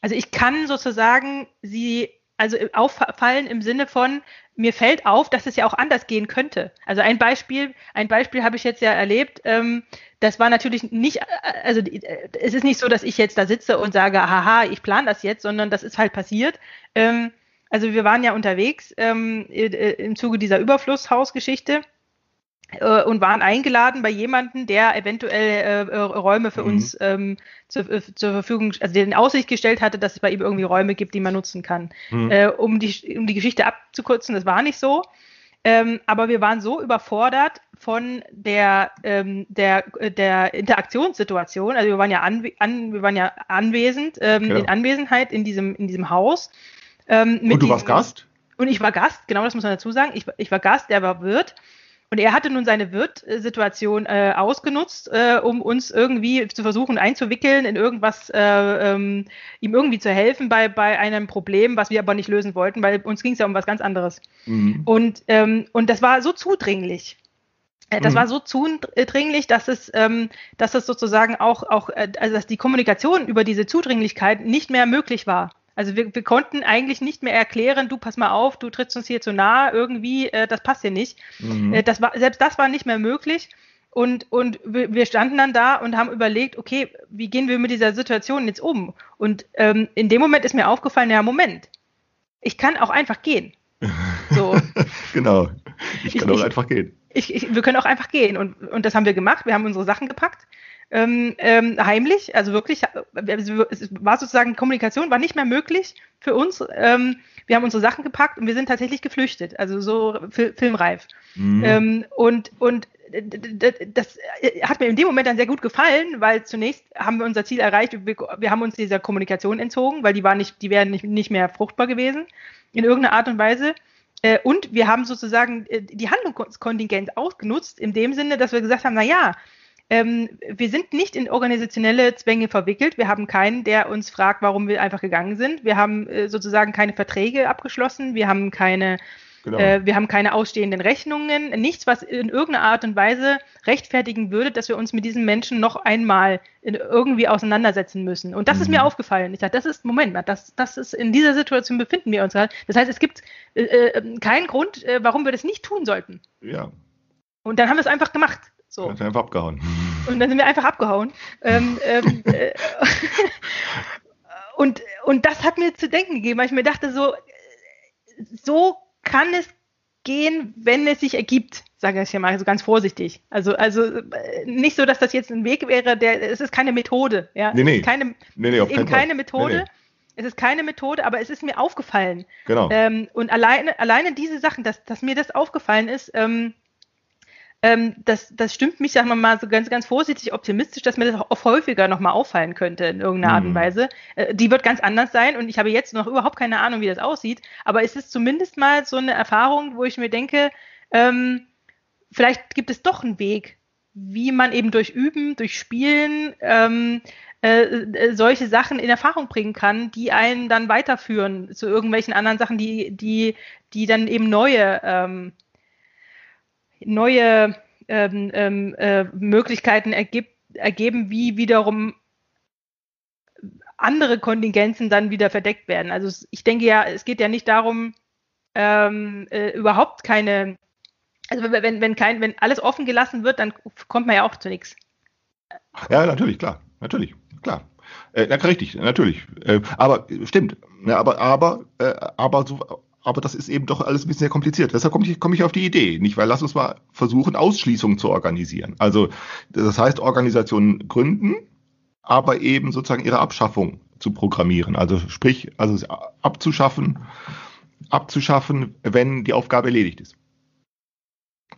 Also ich kann sozusagen sie also auffallen im Sinne von, mir fällt auf, dass es ja auch anders gehen könnte. Also ein Beispiel, ein Beispiel habe ich jetzt ja erlebt. Ähm, das war natürlich nicht, also es ist nicht so, dass ich jetzt da sitze und sage, haha, ich plane das jetzt, sondern das ist halt passiert. Ähm, also wir waren ja unterwegs ähm, im Zuge dieser Überflusshausgeschichte äh, und waren eingeladen bei jemandem, der eventuell äh, Räume für mhm. uns ähm, zur, äh, zur Verfügung, also der in Aussicht gestellt hatte, dass es bei ihm irgendwie Räume gibt, die man nutzen kann. Mhm. Äh, um, die, um die Geschichte abzukürzen, das war nicht so. Ähm, aber wir waren so überfordert von der, ähm, der, äh, der Interaktionssituation. Also wir waren ja, an, an, wir waren ja anwesend, ähm, ja. in Anwesenheit in diesem, in diesem Haus. Ähm, und du warst Gast? Und ich war Gast, genau das muss man dazu sagen. Ich, ich war Gast, der war Wirt. Und er hatte nun seine Wirt-Situation äh, ausgenutzt, äh, um uns irgendwie zu versuchen einzuwickeln in irgendwas, äh, ähm, ihm irgendwie zu helfen bei, bei einem Problem, was wir aber nicht lösen wollten, weil uns ging es ja um was ganz anderes. Mhm. Und, ähm, und das war so zudringlich. Äh, das mhm. war so zudringlich, dass es, ähm, dass es sozusagen auch, auch äh, also dass die Kommunikation über diese Zudringlichkeit nicht mehr möglich war. Also wir, wir konnten eigentlich nicht mehr erklären, du pass mal auf, du trittst uns hier zu nah, irgendwie, äh, das passt hier nicht. Mhm. Äh, das war, selbst das war nicht mehr möglich. Und, und wir standen dann da und haben überlegt, okay, wie gehen wir mit dieser Situation jetzt um? Und ähm, in dem Moment ist mir aufgefallen, ja, Moment, ich kann auch einfach gehen. So. <laughs> genau, ich kann ich, auch einfach gehen. Ich, ich, wir können auch einfach gehen. Und, und das haben wir gemacht. Wir haben unsere Sachen gepackt ähm, ähm, heimlich, also wirklich, es war sozusagen, Kommunikation war nicht mehr möglich für uns. Ähm, wir haben unsere Sachen gepackt und wir sind tatsächlich geflüchtet, also so fil filmreif. Mhm. Ähm, und, und das hat mir in dem Moment dann sehr gut gefallen, weil zunächst haben wir unser Ziel erreicht, wir, wir haben uns dieser Kommunikation entzogen, weil die war nicht, die wären nicht, nicht mehr fruchtbar gewesen in irgendeiner Art und Weise. Äh, und wir haben sozusagen äh, die Handlungskontingenz ausgenutzt, in dem Sinne, dass wir gesagt haben, na ja, ähm, wir sind nicht in organisationelle Zwänge verwickelt. Wir haben keinen, der uns fragt, warum wir einfach gegangen sind. Wir haben äh, sozusagen keine Verträge abgeschlossen. Wir haben keine, genau. äh, wir haben keine ausstehenden Rechnungen. Nichts, was in irgendeiner Art und Weise rechtfertigen würde, dass wir uns mit diesen Menschen noch einmal irgendwie auseinandersetzen müssen. Und das mhm. ist mir mhm. aufgefallen. Ich sage, das ist, Moment mal, das, das ist, in dieser Situation befinden wir uns. Das heißt, es gibt äh, äh keinen Grund, äh, warum wir das nicht tun sollten. Ja. Und dann haben wir es einfach gemacht. So. Dann einfach abgehauen. Und dann sind wir einfach abgehauen. ähm, ähm, <laughs> äh, und, und das hat mir zu denken gegeben, weil ich mir dachte, so, so kann es gehen, wenn es sich ergibt, sage ich hier mal so ganz vorsichtig. Also, also nicht so, dass das jetzt ein Weg wäre, der, es ist keine Methode. Ja? Nee, nee. Es ist keine, nee, nee, eben keine Methode. Nee, nee. Es ist keine Methode, aber es ist mir aufgefallen. Genau. Ähm, und alleine, alleine diese Sachen, dass, dass mir das aufgefallen ist, ähm, ähm, das, das stimmt mich, sagen wir mal, so ganz, ganz vorsichtig optimistisch, dass mir das auch häufiger nochmal auffallen könnte in irgendeiner Art und mhm. Weise. Äh, die wird ganz anders sein und ich habe jetzt noch überhaupt keine Ahnung, wie das aussieht, aber es ist zumindest mal so eine Erfahrung, wo ich mir denke, ähm, vielleicht gibt es doch einen Weg, wie man eben durch Üben, durch Spielen ähm, äh, äh solche Sachen in Erfahrung bringen kann, die einen dann weiterführen zu irgendwelchen anderen Sachen, die, die, die dann eben neue ähm, neue ähm, ähm, äh, Möglichkeiten ergibt, ergeben, wie wiederum andere Kontingenzen dann wieder verdeckt werden. Also ich denke ja, es geht ja nicht darum, ähm, äh, überhaupt keine, also wenn, wenn kein, wenn alles offen gelassen wird, dann kommt man ja auch zu nichts. Ja, natürlich, klar, natürlich, klar. Äh, na, richtig, natürlich. Äh, aber stimmt. Ja, aber, aber, äh, aber so, aber das ist eben doch alles ein bisschen sehr kompliziert. Deshalb komme ich, komme ich auf die Idee, nicht? Weil lass uns mal versuchen, Ausschließungen zu organisieren. Also, das heißt, Organisationen gründen, aber eben sozusagen ihre Abschaffung zu programmieren. Also, sprich, also abzuschaffen, abzuschaffen, wenn die Aufgabe erledigt ist.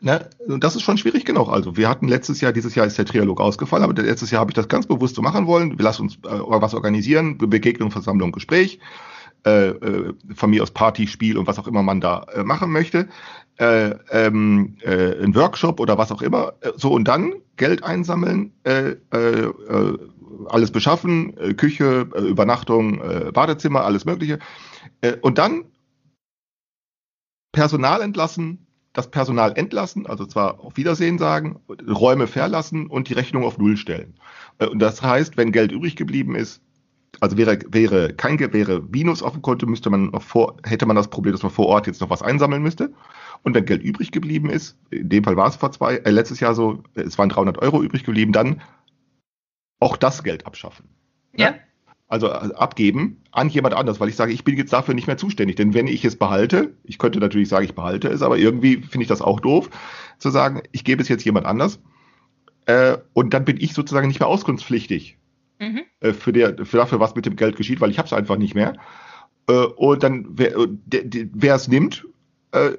Ne? Das ist schon schwierig genug. Also wir hatten letztes Jahr, dieses Jahr ist der Trialog ausgefallen, aber letztes Jahr habe ich das ganz bewusst so machen wollen. Wir lassen uns äh, was organisieren, Begegnung, Versammlung, Gespräch äh, äh, von mir aus Party, Spiel und was auch immer man da äh, machen möchte, äh, ähm, äh, ein Workshop oder was auch immer, äh, so und dann Geld einsammeln, äh, äh, äh, alles beschaffen, Küche, Übernachtung, Badezimmer, alles Mögliche, und dann Personal entlassen, das Personal entlassen, also zwar auf Wiedersehen sagen, Räume verlassen und die Rechnung auf Null stellen. Und das heißt, wenn Geld übrig geblieben ist, also wäre, wäre kein wäre Minus auf dem Konto, müsste man noch vor, hätte man das Problem, dass man vor Ort jetzt noch was einsammeln müsste. Und wenn Geld übrig geblieben ist, in dem Fall war es vor zwei, äh, letztes Jahr so, es waren 300 Euro übrig geblieben, dann auch das Geld abschaffen. Ja. Ne? Also äh, abgeben an jemand anders, weil ich sage, ich bin jetzt dafür nicht mehr zuständig. Denn wenn ich es behalte, ich könnte natürlich sagen, ich behalte es, aber irgendwie finde ich das auch doof, zu sagen, ich gebe es jetzt jemand anders. Äh, und dann bin ich sozusagen nicht mehr auskunftspflichtig mhm. äh, für, der, für dafür, was mit dem Geld geschieht, weil ich habe es einfach nicht mehr. Äh, und dann, wer, äh, wer es nimmt, äh,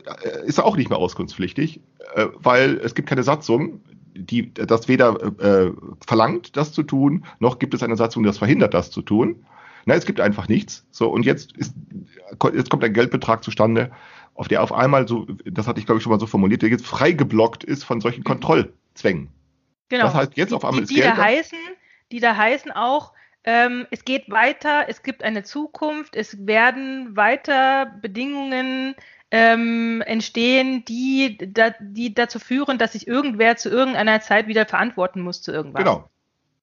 ist auch nicht mehr auskunftspflichtig, äh, weil es gibt keine Satzung, die das weder äh, verlangt, das zu tun, noch gibt es eine Satzung, die das verhindert, das zu tun. Na, es gibt einfach nichts. So, und jetzt, ist, jetzt kommt ein Geldbetrag zustande auf der auf einmal so, das hatte ich glaube ich schon mal so formuliert, der jetzt frei geblockt ist von solchen Kontrollzwängen. Genau. Das heißt, jetzt auf einmal die, ist die Geld da. heißen, die da heißen auch, ähm, es geht weiter, es gibt eine Zukunft, es werden weiter Bedingungen ähm, entstehen, die, da, die dazu führen, dass sich irgendwer zu irgendeiner Zeit wieder verantworten muss zu irgendwas. Genau.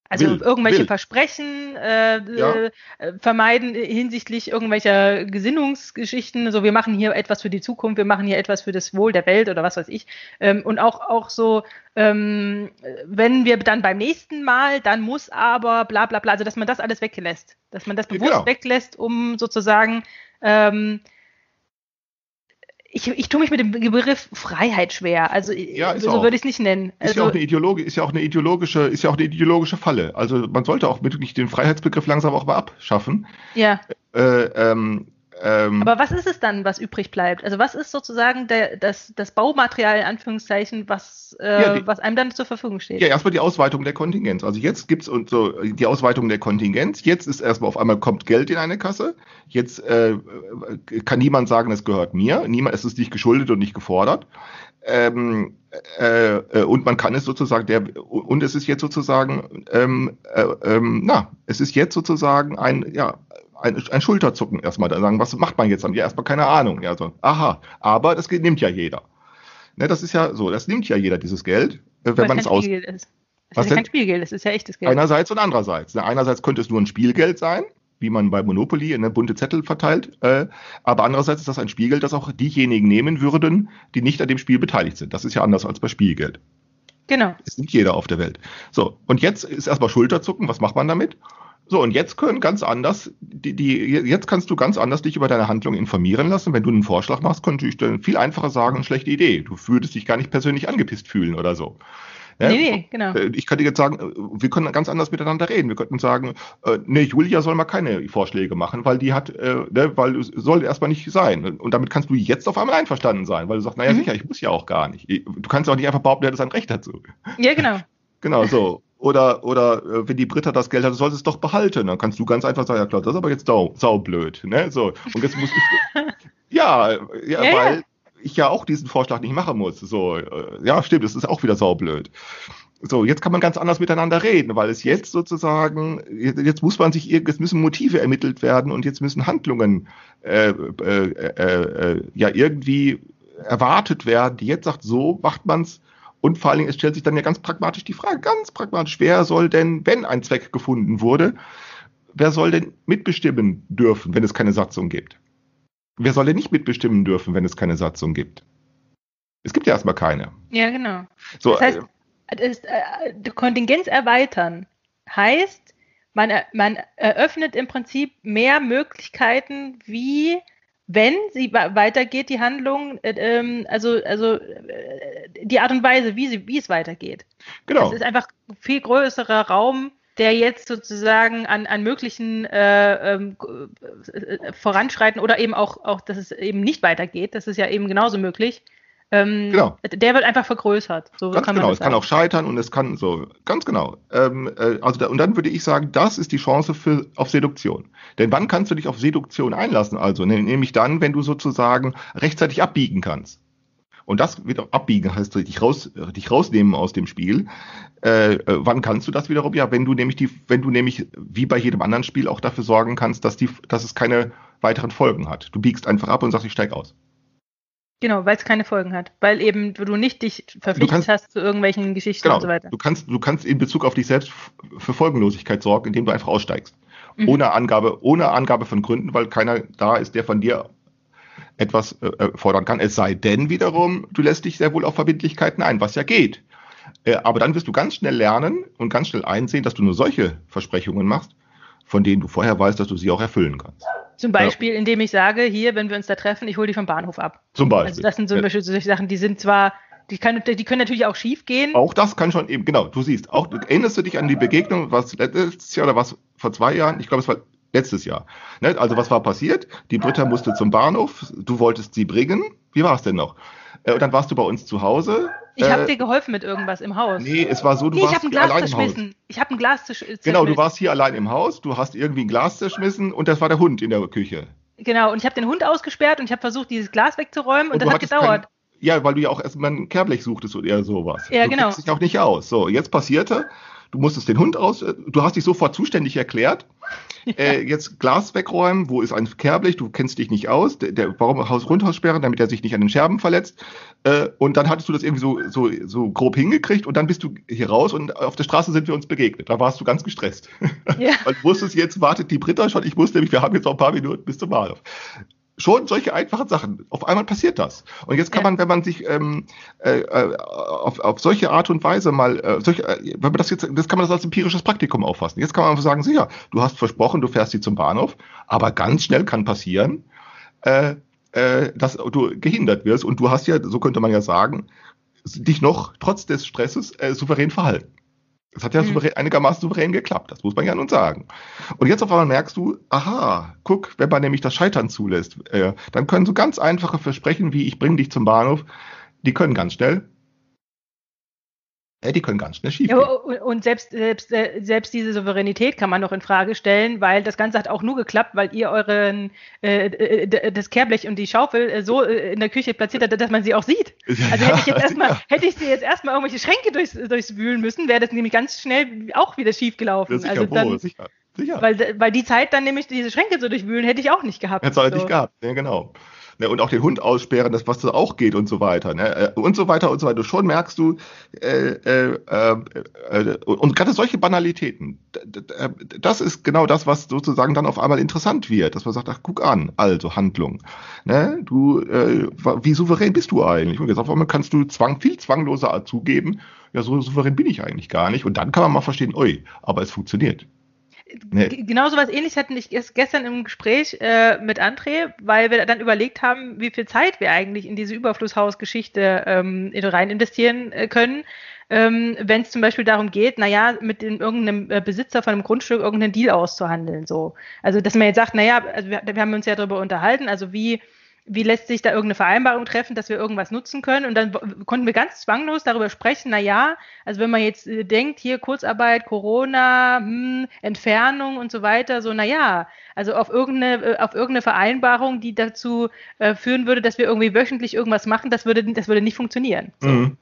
Also Will, irgendwelche will. Versprechen äh, Ja. äh, vermeiden hinsichtlich irgendwelcher Gesinnungsgeschichten. So, wir machen hier etwas für die Zukunft, wir machen hier etwas für das Wohl der Welt oder was weiß ich. Ähm, und auch, auch so, ähm, wenn wir dann beim nächsten Mal, dann muss aber bla bla bla, also dass man das alles weglässt. Dass man das bewusst Genau. weglässt, um sozusagen ähm, ich, ich tue mich mit dem Begriff Freiheit schwer. Also Ja, ist so auch. würde ich es nicht nennen. Ist Also, ja auch eine Ideologie, ist ja auch eine ideologische, ist ja auch eine ideologische Falle. Also man sollte auch wirklich den Freiheitsbegriff langsam auch mal abschaffen. ja. Äh, ähm, ähm, Aber was ist es dann, was übrig bleibt? Also was ist sozusagen der, das, das Baumaterial in Anführungszeichen, was, äh, Ja, die- was einem dann zur Verfügung steht? Ja, erstmal die Ausweitung der Kontingenz. Also jetzt gibt's und so die Ausweitung der Kontingenz. Jetzt ist erstmal auf einmal kommt Geld in eine Kasse. Jetzt äh, kann niemand sagen, es gehört mir. Niemand, es ist nicht geschuldet und nicht gefordert. Ähm, äh, äh, und man kann es sozusagen der und es ist jetzt sozusagen ähm, äh, ähm, na es ist jetzt sozusagen ein ja ein, ein Schulterzucken erstmal da sagen was macht man jetzt dann ja erstmal keine Ahnung ja so aha aber das nimmt ja jeder ne, das ist ja so das nimmt ja jeder dieses Geld äh, wenn man es aus Spielgeld ist. Es Was ist ja kein? Spielgeld, es ist ja echtes Geld. Einerseits und andererseits. Ne, Einerseits könnte es nur ein Spielgeld sein, wie man bei Monopoly ne, bunte Zettel verteilt. Äh, aber andererseits ist das ein Spielgeld, das auch diejenigen nehmen würden, die nicht an dem Spiel beteiligt sind. Das ist ja anders als bei Spielgeld. Genau. Das nimmt jeder auf der Welt. So, und jetzt ist erstmal Schulterzucken. Was macht man damit? So, und jetzt können ganz anders, die, die, jetzt kannst du ganz anders dich über deine Handlung informieren lassen. Wenn du einen Vorschlag machst, könnte ich dann viel einfacher sagen, schlechte Idee. Du würdest dich gar nicht persönlich angepisst fühlen oder so. Ja, Nee, nee, genau. äh, Ich könnte jetzt sagen, wir können ganz anders miteinander reden. Wir könnten sagen, äh, nee, Julia soll mal keine Vorschläge machen, weil die hat, äh, ne, weil es soll erstmal nicht sein. Und damit kannst du jetzt auf einmal einverstanden sein, weil du sagst, naja, Mhm. sicher, ich muss ja auch gar nicht. Du kannst auch nicht einfach behaupten, er hat ein Recht dazu. Ja, genau. <laughs> Genau, so. Oder, oder äh, wenn die Britta das Geld hat, soll sie es doch behalten. Dann kannst du ganz einfach sagen, ja klar, das ist aber jetzt sau, saublöd. Ne? So. Und jetzt muss ich. <laughs> ja, ja, Ja, weil ja. ich ja auch diesen Vorschlag nicht machen muss. So, äh, ja, stimmt, das ist auch wieder saublöd. So, jetzt kann man ganz anders miteinander reden, weil es jetzt sozusagen, jetzt muss man sich, jetzt müssen Motive ermittelt werden und jetzt müssen Handlungen äh, äh, äh, äh, ja irgendwie erwartet werden, die jetzt sagt, so macht man's. Und vor allen Dingen, es stellt sich dann ja ganz pragmatisch die Frage, ganz pragmatisch, wer soll denn, wenn ein Zweck gefunden wurde, wer soll denn mitbestimmen dürfen, wenn es keine Satzung gibt? Wer soll denn nicht mitbestimmen dürfen, wenn es keine Satzung gibt? Es gibt ja erstmal keine. Ja, genau. So, Das heißt, äh, das, äh, die Kontingenz erweitern heißt, man, man eröffnet im Prinzip mehr Möglichkeiten, wie wenn sie weitergeht, die Handlung, äh, ähm, also, also äh, die Art und Weise, wie, sie, wie es weitergeht. genau. Es ist einfach ein viel größerer Raum, der jetzt sozusagen an, an möglichen äh, ähm, äh, Voranschreiten oder eben auch, auch, dass es eben nicht weitergeht, das ist ja eben genauso möglich. Ähm, Genau. Der wird einfach vergrößert. So Ganz kann genau, man es das kann sagen. auch scheitern und es kann so, ganz genau. Ähm, äh, also da, und dann würde ich sagen, das ist die Chance für, auf Seduktion. Denn wann kannst du dich auf Seduktion einlassen? Also ne- nämlich dann, wenn du sozusagen rechtzeitig abbiegen kannst. Und das wieder abbiegen heißt dich raus, dich rausnehmen aus dem Spiel. Äh, äh, wann kannst du das wiederum? Ja, wenn du nämlich die, wenn du nämlich wie bei jedem anderen Spiel auch dafür sorgen kannst, dass die, dass es keine weiteren Folgen hat. Du biegst einfach ab und sagst, ich steig aus. Genau, weil es keine Folgen hat. Weil eben du nicht dich verpflichtet kannst- hast zu irgendwelchen Geschichten Genau. und so weiter. Du kannst, du kannst in Bezug auf dich selbst für Folgenlosigkeit sorgen, indem du einfach aussteigst. Mhm. Ohne Angabe, ohne Angabe von Gründen, weil keiner da ist, der von dir etwas äh, äh, fordern kann. Es sei denn wiederum, du lässt dich sehr wohl auf Verbindlichkeiten ein, was ja geht. Äh, aber dann wirst du ganz schnell lernen und ganz schnell einsehen, dass du nur solche Versprechungen machst, von denen du vorher weißt, dass du sie auch erfüllen kannst. Zum Beispiel, indem ich sage, hier, wenn wir uns da treffen, ich hole die vom Bahnhof ab. Zum Beispiel. Also das sind zum Ja. Beispiel solche Sachen, die sind zwar, die, kann, die können natürlich auch schief gehen. Auch das kann schon eben, genau, du siehst, auch erinnerst du dich an die Begegnung, was letztes Jahr oder was vor zwei Jahren? Ich glaube, es war letztes Jahr. Ne? Also was war passiert? Die Britta musste zum Bahnhof, du wolltest sie bringen. Wie war es denn noch? Äh, und dann warst du bei uns zu Hause. Ich habe Äh, dir geholfen mit irgendwas im Haus. Nee, es war so, du Nee, ich warst habe ein hier Glas allein im Haus. zerschmissen. Ich habe ein Glas zersch zerschmissen. Genau, du warst hier allein im Haus, du hast irgendwie ein Glas zerschmissen und das war der Hund in der Küche. Genau, und ich habe den Hund ausgesperrt und ich habe versucht, dieses Glas wegzuräumen und, Und das hat gedauert. kein- Ja, weil du ja auch erstmal ein Kehrblech suchtest oder sowas. Ja, du genau. kriegst dich auch nicht aus. So, jetzt passierte, du musstest den Hund aus, äh, du hast dich sofort zuständig erklärt. <laughs> Äh, jetzt Glas wegräumen, wo ist ein Kehrblech, du kennst dich nicht aus, der, der warum Haus Rundhaus sperren, damit er sich nicht an den Scherben verletzt. Äh, und dann hattest du das irgendwie so, so, so grob hingekriegt und dann bist du hier raus und auf der Straße sind wir uns begegnet. Da warst du ganz gestresst. Ja. <laughs> Du wusstest, jetzt wartet die Britta schon, ich wusste nämlich, wir haben jetzt noch ein paar Minuten bis zum Bahnhof schon solche einfachen Sachen. Auf einmal passiert das. Und jetzt kann Ja. man, wenn man sich ähm, äh, äh, auf, auf solche Art und Weise mal, äh, solche, äh, wenn man das jetzt, das kann man das als empirisches Praktikum auffassen. Jetzt kann man einfach sagen, sicher, du hast versprochen, du fährst sie zum Bahnhof, aber ganz schnell kann passieren, äh, äh, dass du gehindert wirst und du hast ja, so könnte man ja sagen, dich noch trotz des Stresses äh, souverän verhalten. Es hat ja Mhm. souverän, einigermaßen souverän geklappt, das muss man ja nun sagen. Und jetzt auf einmal merkst du, aha, guck, wenn man nämlich das Scheitern zulässt, äh, dann können so ganz einfache Versprechen wie ich bringe dich zum Bahnhof, die können ganz schnell, äh, die können ganz schnell schief Ja, gehen. und selbst, selbst, äh, selbst diese Souveränität kann man noch in Frage stellen, weil das Ganze hat auch nur geklappt, weil ihr euren äh, äh, das Kehrblech und die Schaufel so in der Küche platziert habt, dass man sie auch sieht. <laughs> Ja, Also hätte ich jetzt ja, erstmal, sicher. hätte ich sie jetzt erstmal irgendwelche Schränke durchs, durchs Wühlen müssen, wäre das nämlich ganz schnell auch wieder schief Ja, gelaufen. sicher, also dann, sicher, sicher. weil, weil die Zeit dann nämlich diese Schränke so durchwühlen, hätte ich auch nicht gehabt. Hätte es halt So. nicht gehabt, ja, genau. Ne, und auch den Hund aussperren, das was da auch geht und so weiter. Ne? äh, Und so weiter und so weiter. Schon merkst du, äh, äh, äh, äh, und gerade solche Banalitäten, äh, das ist genau das, was sozusagen dann auf einmal interessant wird, dass man sagt, ach, guck an, also Handlung. Ne? Du, wie souverän bist du eigentlich? Und auf einmal kannst du Zwang, viel zwangloser zugeben, ja, so souverän bin ich eigentlich gar nicht. Und dann kann man mal verstehen, ui, aber es funktioniert. Nee. Genau so was ähnliches hatten ich gestern im Gespräch äh, mit André, weil wir dann überlegt haben, wie viel Zeit wir eigentlich in diese Überflusshausgeschichte ähm, in- rein investieren äh, können. Ähm, Wenn es zum Beispiel darum geht, naja, mit dem, irgendeinem äh, Besitzer von einem Grundstück irgendeinen Deal auszuhandeln. So. Also, dass man jetzt sagt, naja, also wir, wir haben uns ja darüber unterhalten, also wie, wie lässt sich da irgendeine Vereinbarung treffen, dass wir irgendwas nutzen können. Und dann konnten wir ganz zwanglos darüber sprechen, na ja, also wenn man jetzt äh, denkt, hier Kurzarbeit, Corona, hm, Entfernung und so weiter, so na ja, also auf irgendeine, äh, auf irgendeine Vereinbarung, die dazu äh, führen würde, dass wir irgendwie wöchentlich irgendwas machen, das würde, das würde nicht funktionieren. So. Mhm.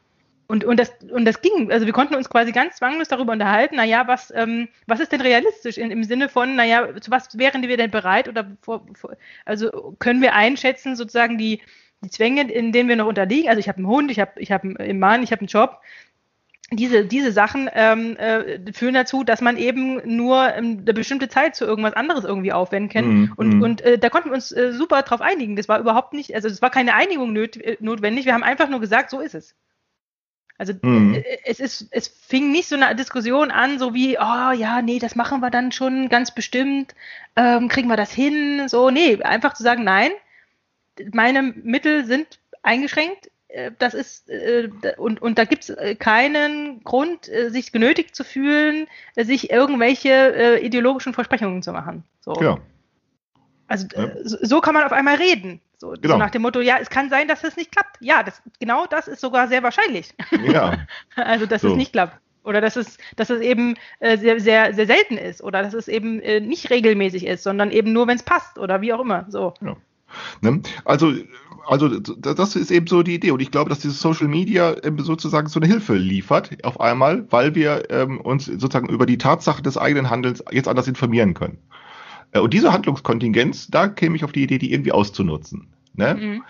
Und, und, das, und das ging, also wir konnten uns quasi ganz zwanglos darüber unterhalten, naja, was, ähm, was ist denn realistisch in, im Sinne von, naja, zu was wären wir denn bereit oder vor, vor, also können wir einschätzen, sozusagen die, die Zwänge, in denen wir noch unterliegen. Also ich habe einen Hund, ich habe ich hab einen Mann, ich habe einen Job. Diese, diese Sachen ähm, äh, führen dazu, dass man eben nur ähm, eine bestimmte Zeit zu irgendwas anderes irgendwie aufwenden kann. Mhm, Und, mhm. und äh, da konnten wir uns äh, super drauf einigen. Das war überhaupt nicht, also es war keine Einigung nöt, äh, notwendig. Wir haben einfach nur gesagt, so ist es. Also Mhm. es ist, es fing nicht so eine Diskussion an, so wie, oh ja, nee, das machen wir dann schon ganz bestimmt, ähm, kriegen wir das hin, so, nee, einfach zu sagen, nein, meine Mittel sind eingeschränkt, äh, das ist, und, und da gibt es keinen Grund, sich genötigt zu fühlen, sich irgendwelche ideologischen Versprechungen zu machen. So. Ja. Also Ja. äh, so kann man auf einmal reden. So, Genau. so nach dem Motto, ja, es kann sein, dass es nicht klappt. Ja, das, genau das ist sogar sehr wahrscheinlich. Ja. <laughs> Also, dass So. es nicht klappt. Oder dass es, dass es eben äh, sehr, sehr, sehr selten ist. Oder dass es eben äh, nicht regelmäßig ist, sondern eben nur, wenn es passt. Oder wie auch immer. So. Ne? Also, also das ist eben so die Idee. Und ich glaube, dass dieses Social Media sozusagen so eine Hilfe liefert auf einmal, weil wir ähm, uns sozusagen über die Tatsache des eigenen Handelns jetzt anders informieren können. Äh, Und diese Handlungskontingenz, da käme ich auf die Idee, die irgendwie auszunutzen. Ne? Mhm.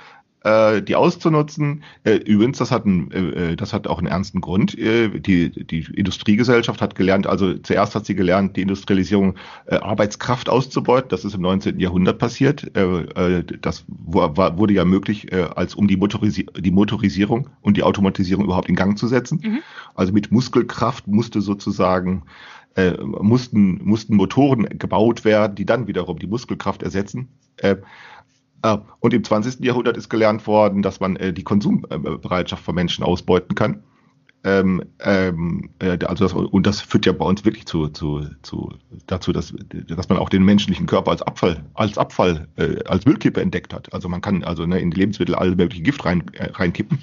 äh, die auszunutzen. Äh, übrigens, das hat, ein, äh, das hat auch einen ernsten Grund. Die, die Industriegesellschaft hat gelernt, also zuerst hat sie gelernt, die Industrialisierung Arbeitskraft auszubeuten. Das ist im 19. Jahrhundert passiert. Das wurde ja möglich, als um die, Motorisi die Motorisierung und die Automatisierung überhaupt in Gang zu setzen. Mhm. Also mit Muskelkraft musste sozusagen äh, mussten, mussten Motoren gebaut werden, die dann wiederum die Muskelkraft ersetzen. Äh, äh, und im 20. Jahrhundert ist gelernt worden, dass man äh, die Konsumbereitschaft von Menschen ausbeuten kann. Ähm, ähm, äh, also das, und das führt ja bei uns wirklich zu, zu, zu dazu, dass, dass man auch den menschlichen Körper als Abfall, als Abfall, äh, als Müllkippe entdeckt hat. Also man kann also ne, in die Lebensmittel alle möglichen Gift rein, äh, reinkippen,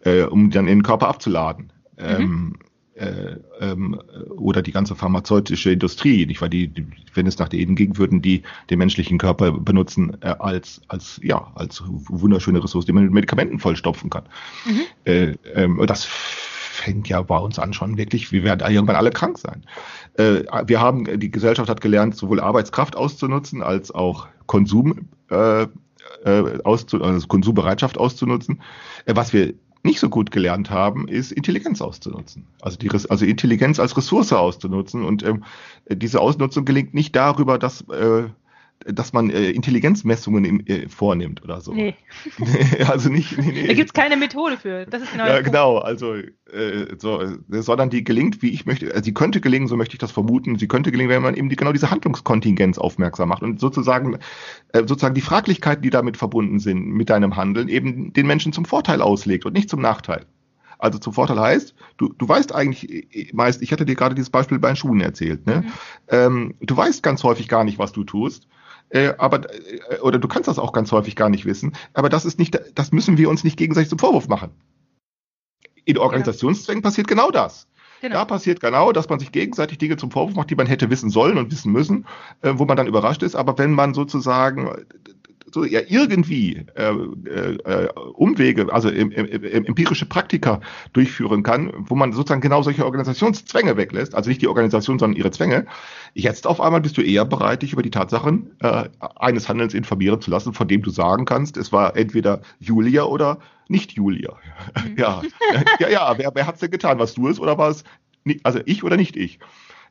äh, um dann in den Körper abzuladen. Ähm, äh, ähm, oder die ganze pharmazeutische Industrie, nicht weil die, die, wenn es nach denen ging, würden die den menschlichen Körper benutzen äh, als als ja als wunderschöne Ressource, die man mit Medikamenten vollstopfen kann. Mhm. Äh, ähm, das fängt ja bei uns an schon wirklich, wir werden irgendwann alle krank sein. Äh, wir haben, die Gesellschaft hat gelernt, sowohl Arbeitskraft auszunutzen als auch Konsum äh, äh, auszu also Konsumbereitschaft auszunutzen. Äh, was wir nicht so gut gelernt haben, ist Intelligenz auszunutzen. Also, die, also Intelligenz als Ressource auszunutzen. Und ähm, diese Ausnutzung gelingt nicht darüber, dass äh, dass man äh, Intelligenzmessungen im, äh, vornimmt oder so. Nee. <laughs> also nicht. Nee, nee. Da gibt es keine Methode für. Das ist genau. Ja, genau. Also, äh, so, sondern die gelingt, wie ich möchte. Also sie könnte gelingen, so möchte ich das vermuten. Sie könnte gelingen, wenn man eben die, genau diese Handlungskontingenz aufmerksam macht und sozusagen, äh, sozusagen die Fraglichkeiten, die damit verbunden sind mit deinem Handeln, eben den Menschen zum Vorteil auslegt und nicht zum Nachteil. Also zum Vorteil heißt, du, du weißt eigentlich äh, meist, ich hatte dir gerade dieses Beispiel bei den Schuhen erzählt, ne? Mhm. Ähm, du weißt ganz häufig gar nicht, was du tust äh, aber äh, oder du kannst das auch ganz häufig gar nicht wissen. Aber das ist nicht, das müssen wir uns nicht gegenseitig zum Vorwurf machen. In Organisationszwängen genau. passiert genau das. Genau. Da passiert genau, dass man sich gegenseitig Dinge zum Vorwurf macht, die man hätte wissen sollen und wissen müssen, äh, wo man dann überrascht ist. Aber wenn man sozusagen so ja irgendwie äh, äh, Umwege, also im, im, im, empirische Praktika durchführen kann, wo man sozusagen genau solche Organisationszwänge weglässt, also nicht die Organisation, sondern ihre Zwänge. Jetzt auf einmal bist du eher bereit, dich über die Tatsachen äh, eines Handelns informieren zu lassen, von dem du sagen kannst, es war entweder Julia oder nicht Julia. Mhm. <laughs> Ja, ja, ja, wer, wer hat's denn getan? Was du es oder war es, also ich oder nicht ich?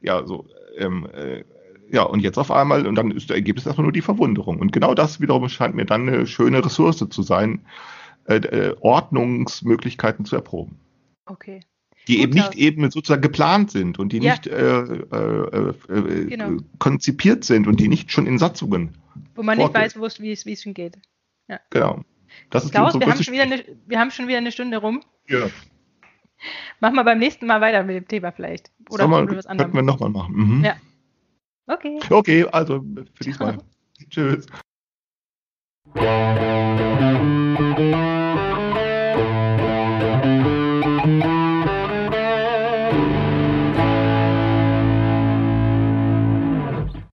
Ja, so. Ähm, äh, ja, und jetzt auf einmal, und dann ist das Ergebnis erstmal nur die Verwunderung. Und genau das wiederum scheint mir dann eine schöne Ressource zu sein, äh, äh, Ordnungsmöglichkeiten zu erproben. Okay. Die Gut, eben nicht eben sozusagen geplant sind und die ja. nicht äh, äh, äh, genau. konzipiert sind und die nicht schon in Satzungen. Wo man vorgeht. nicht weiß, wie es, wie es schon geht. Ja. Genau. Das ist Klaus, wir, haben schon wieder eine, wir haben schon wieder eine Stunde rum. Ja. Machen wir beim nächsten Mal weiter mit dem Thema vielleicht. Oder mal, was anderes. Könnten wir nochmal machen. Mhm. Ja. Okay. Okay, also für diesmal. <laughs> Tschüss.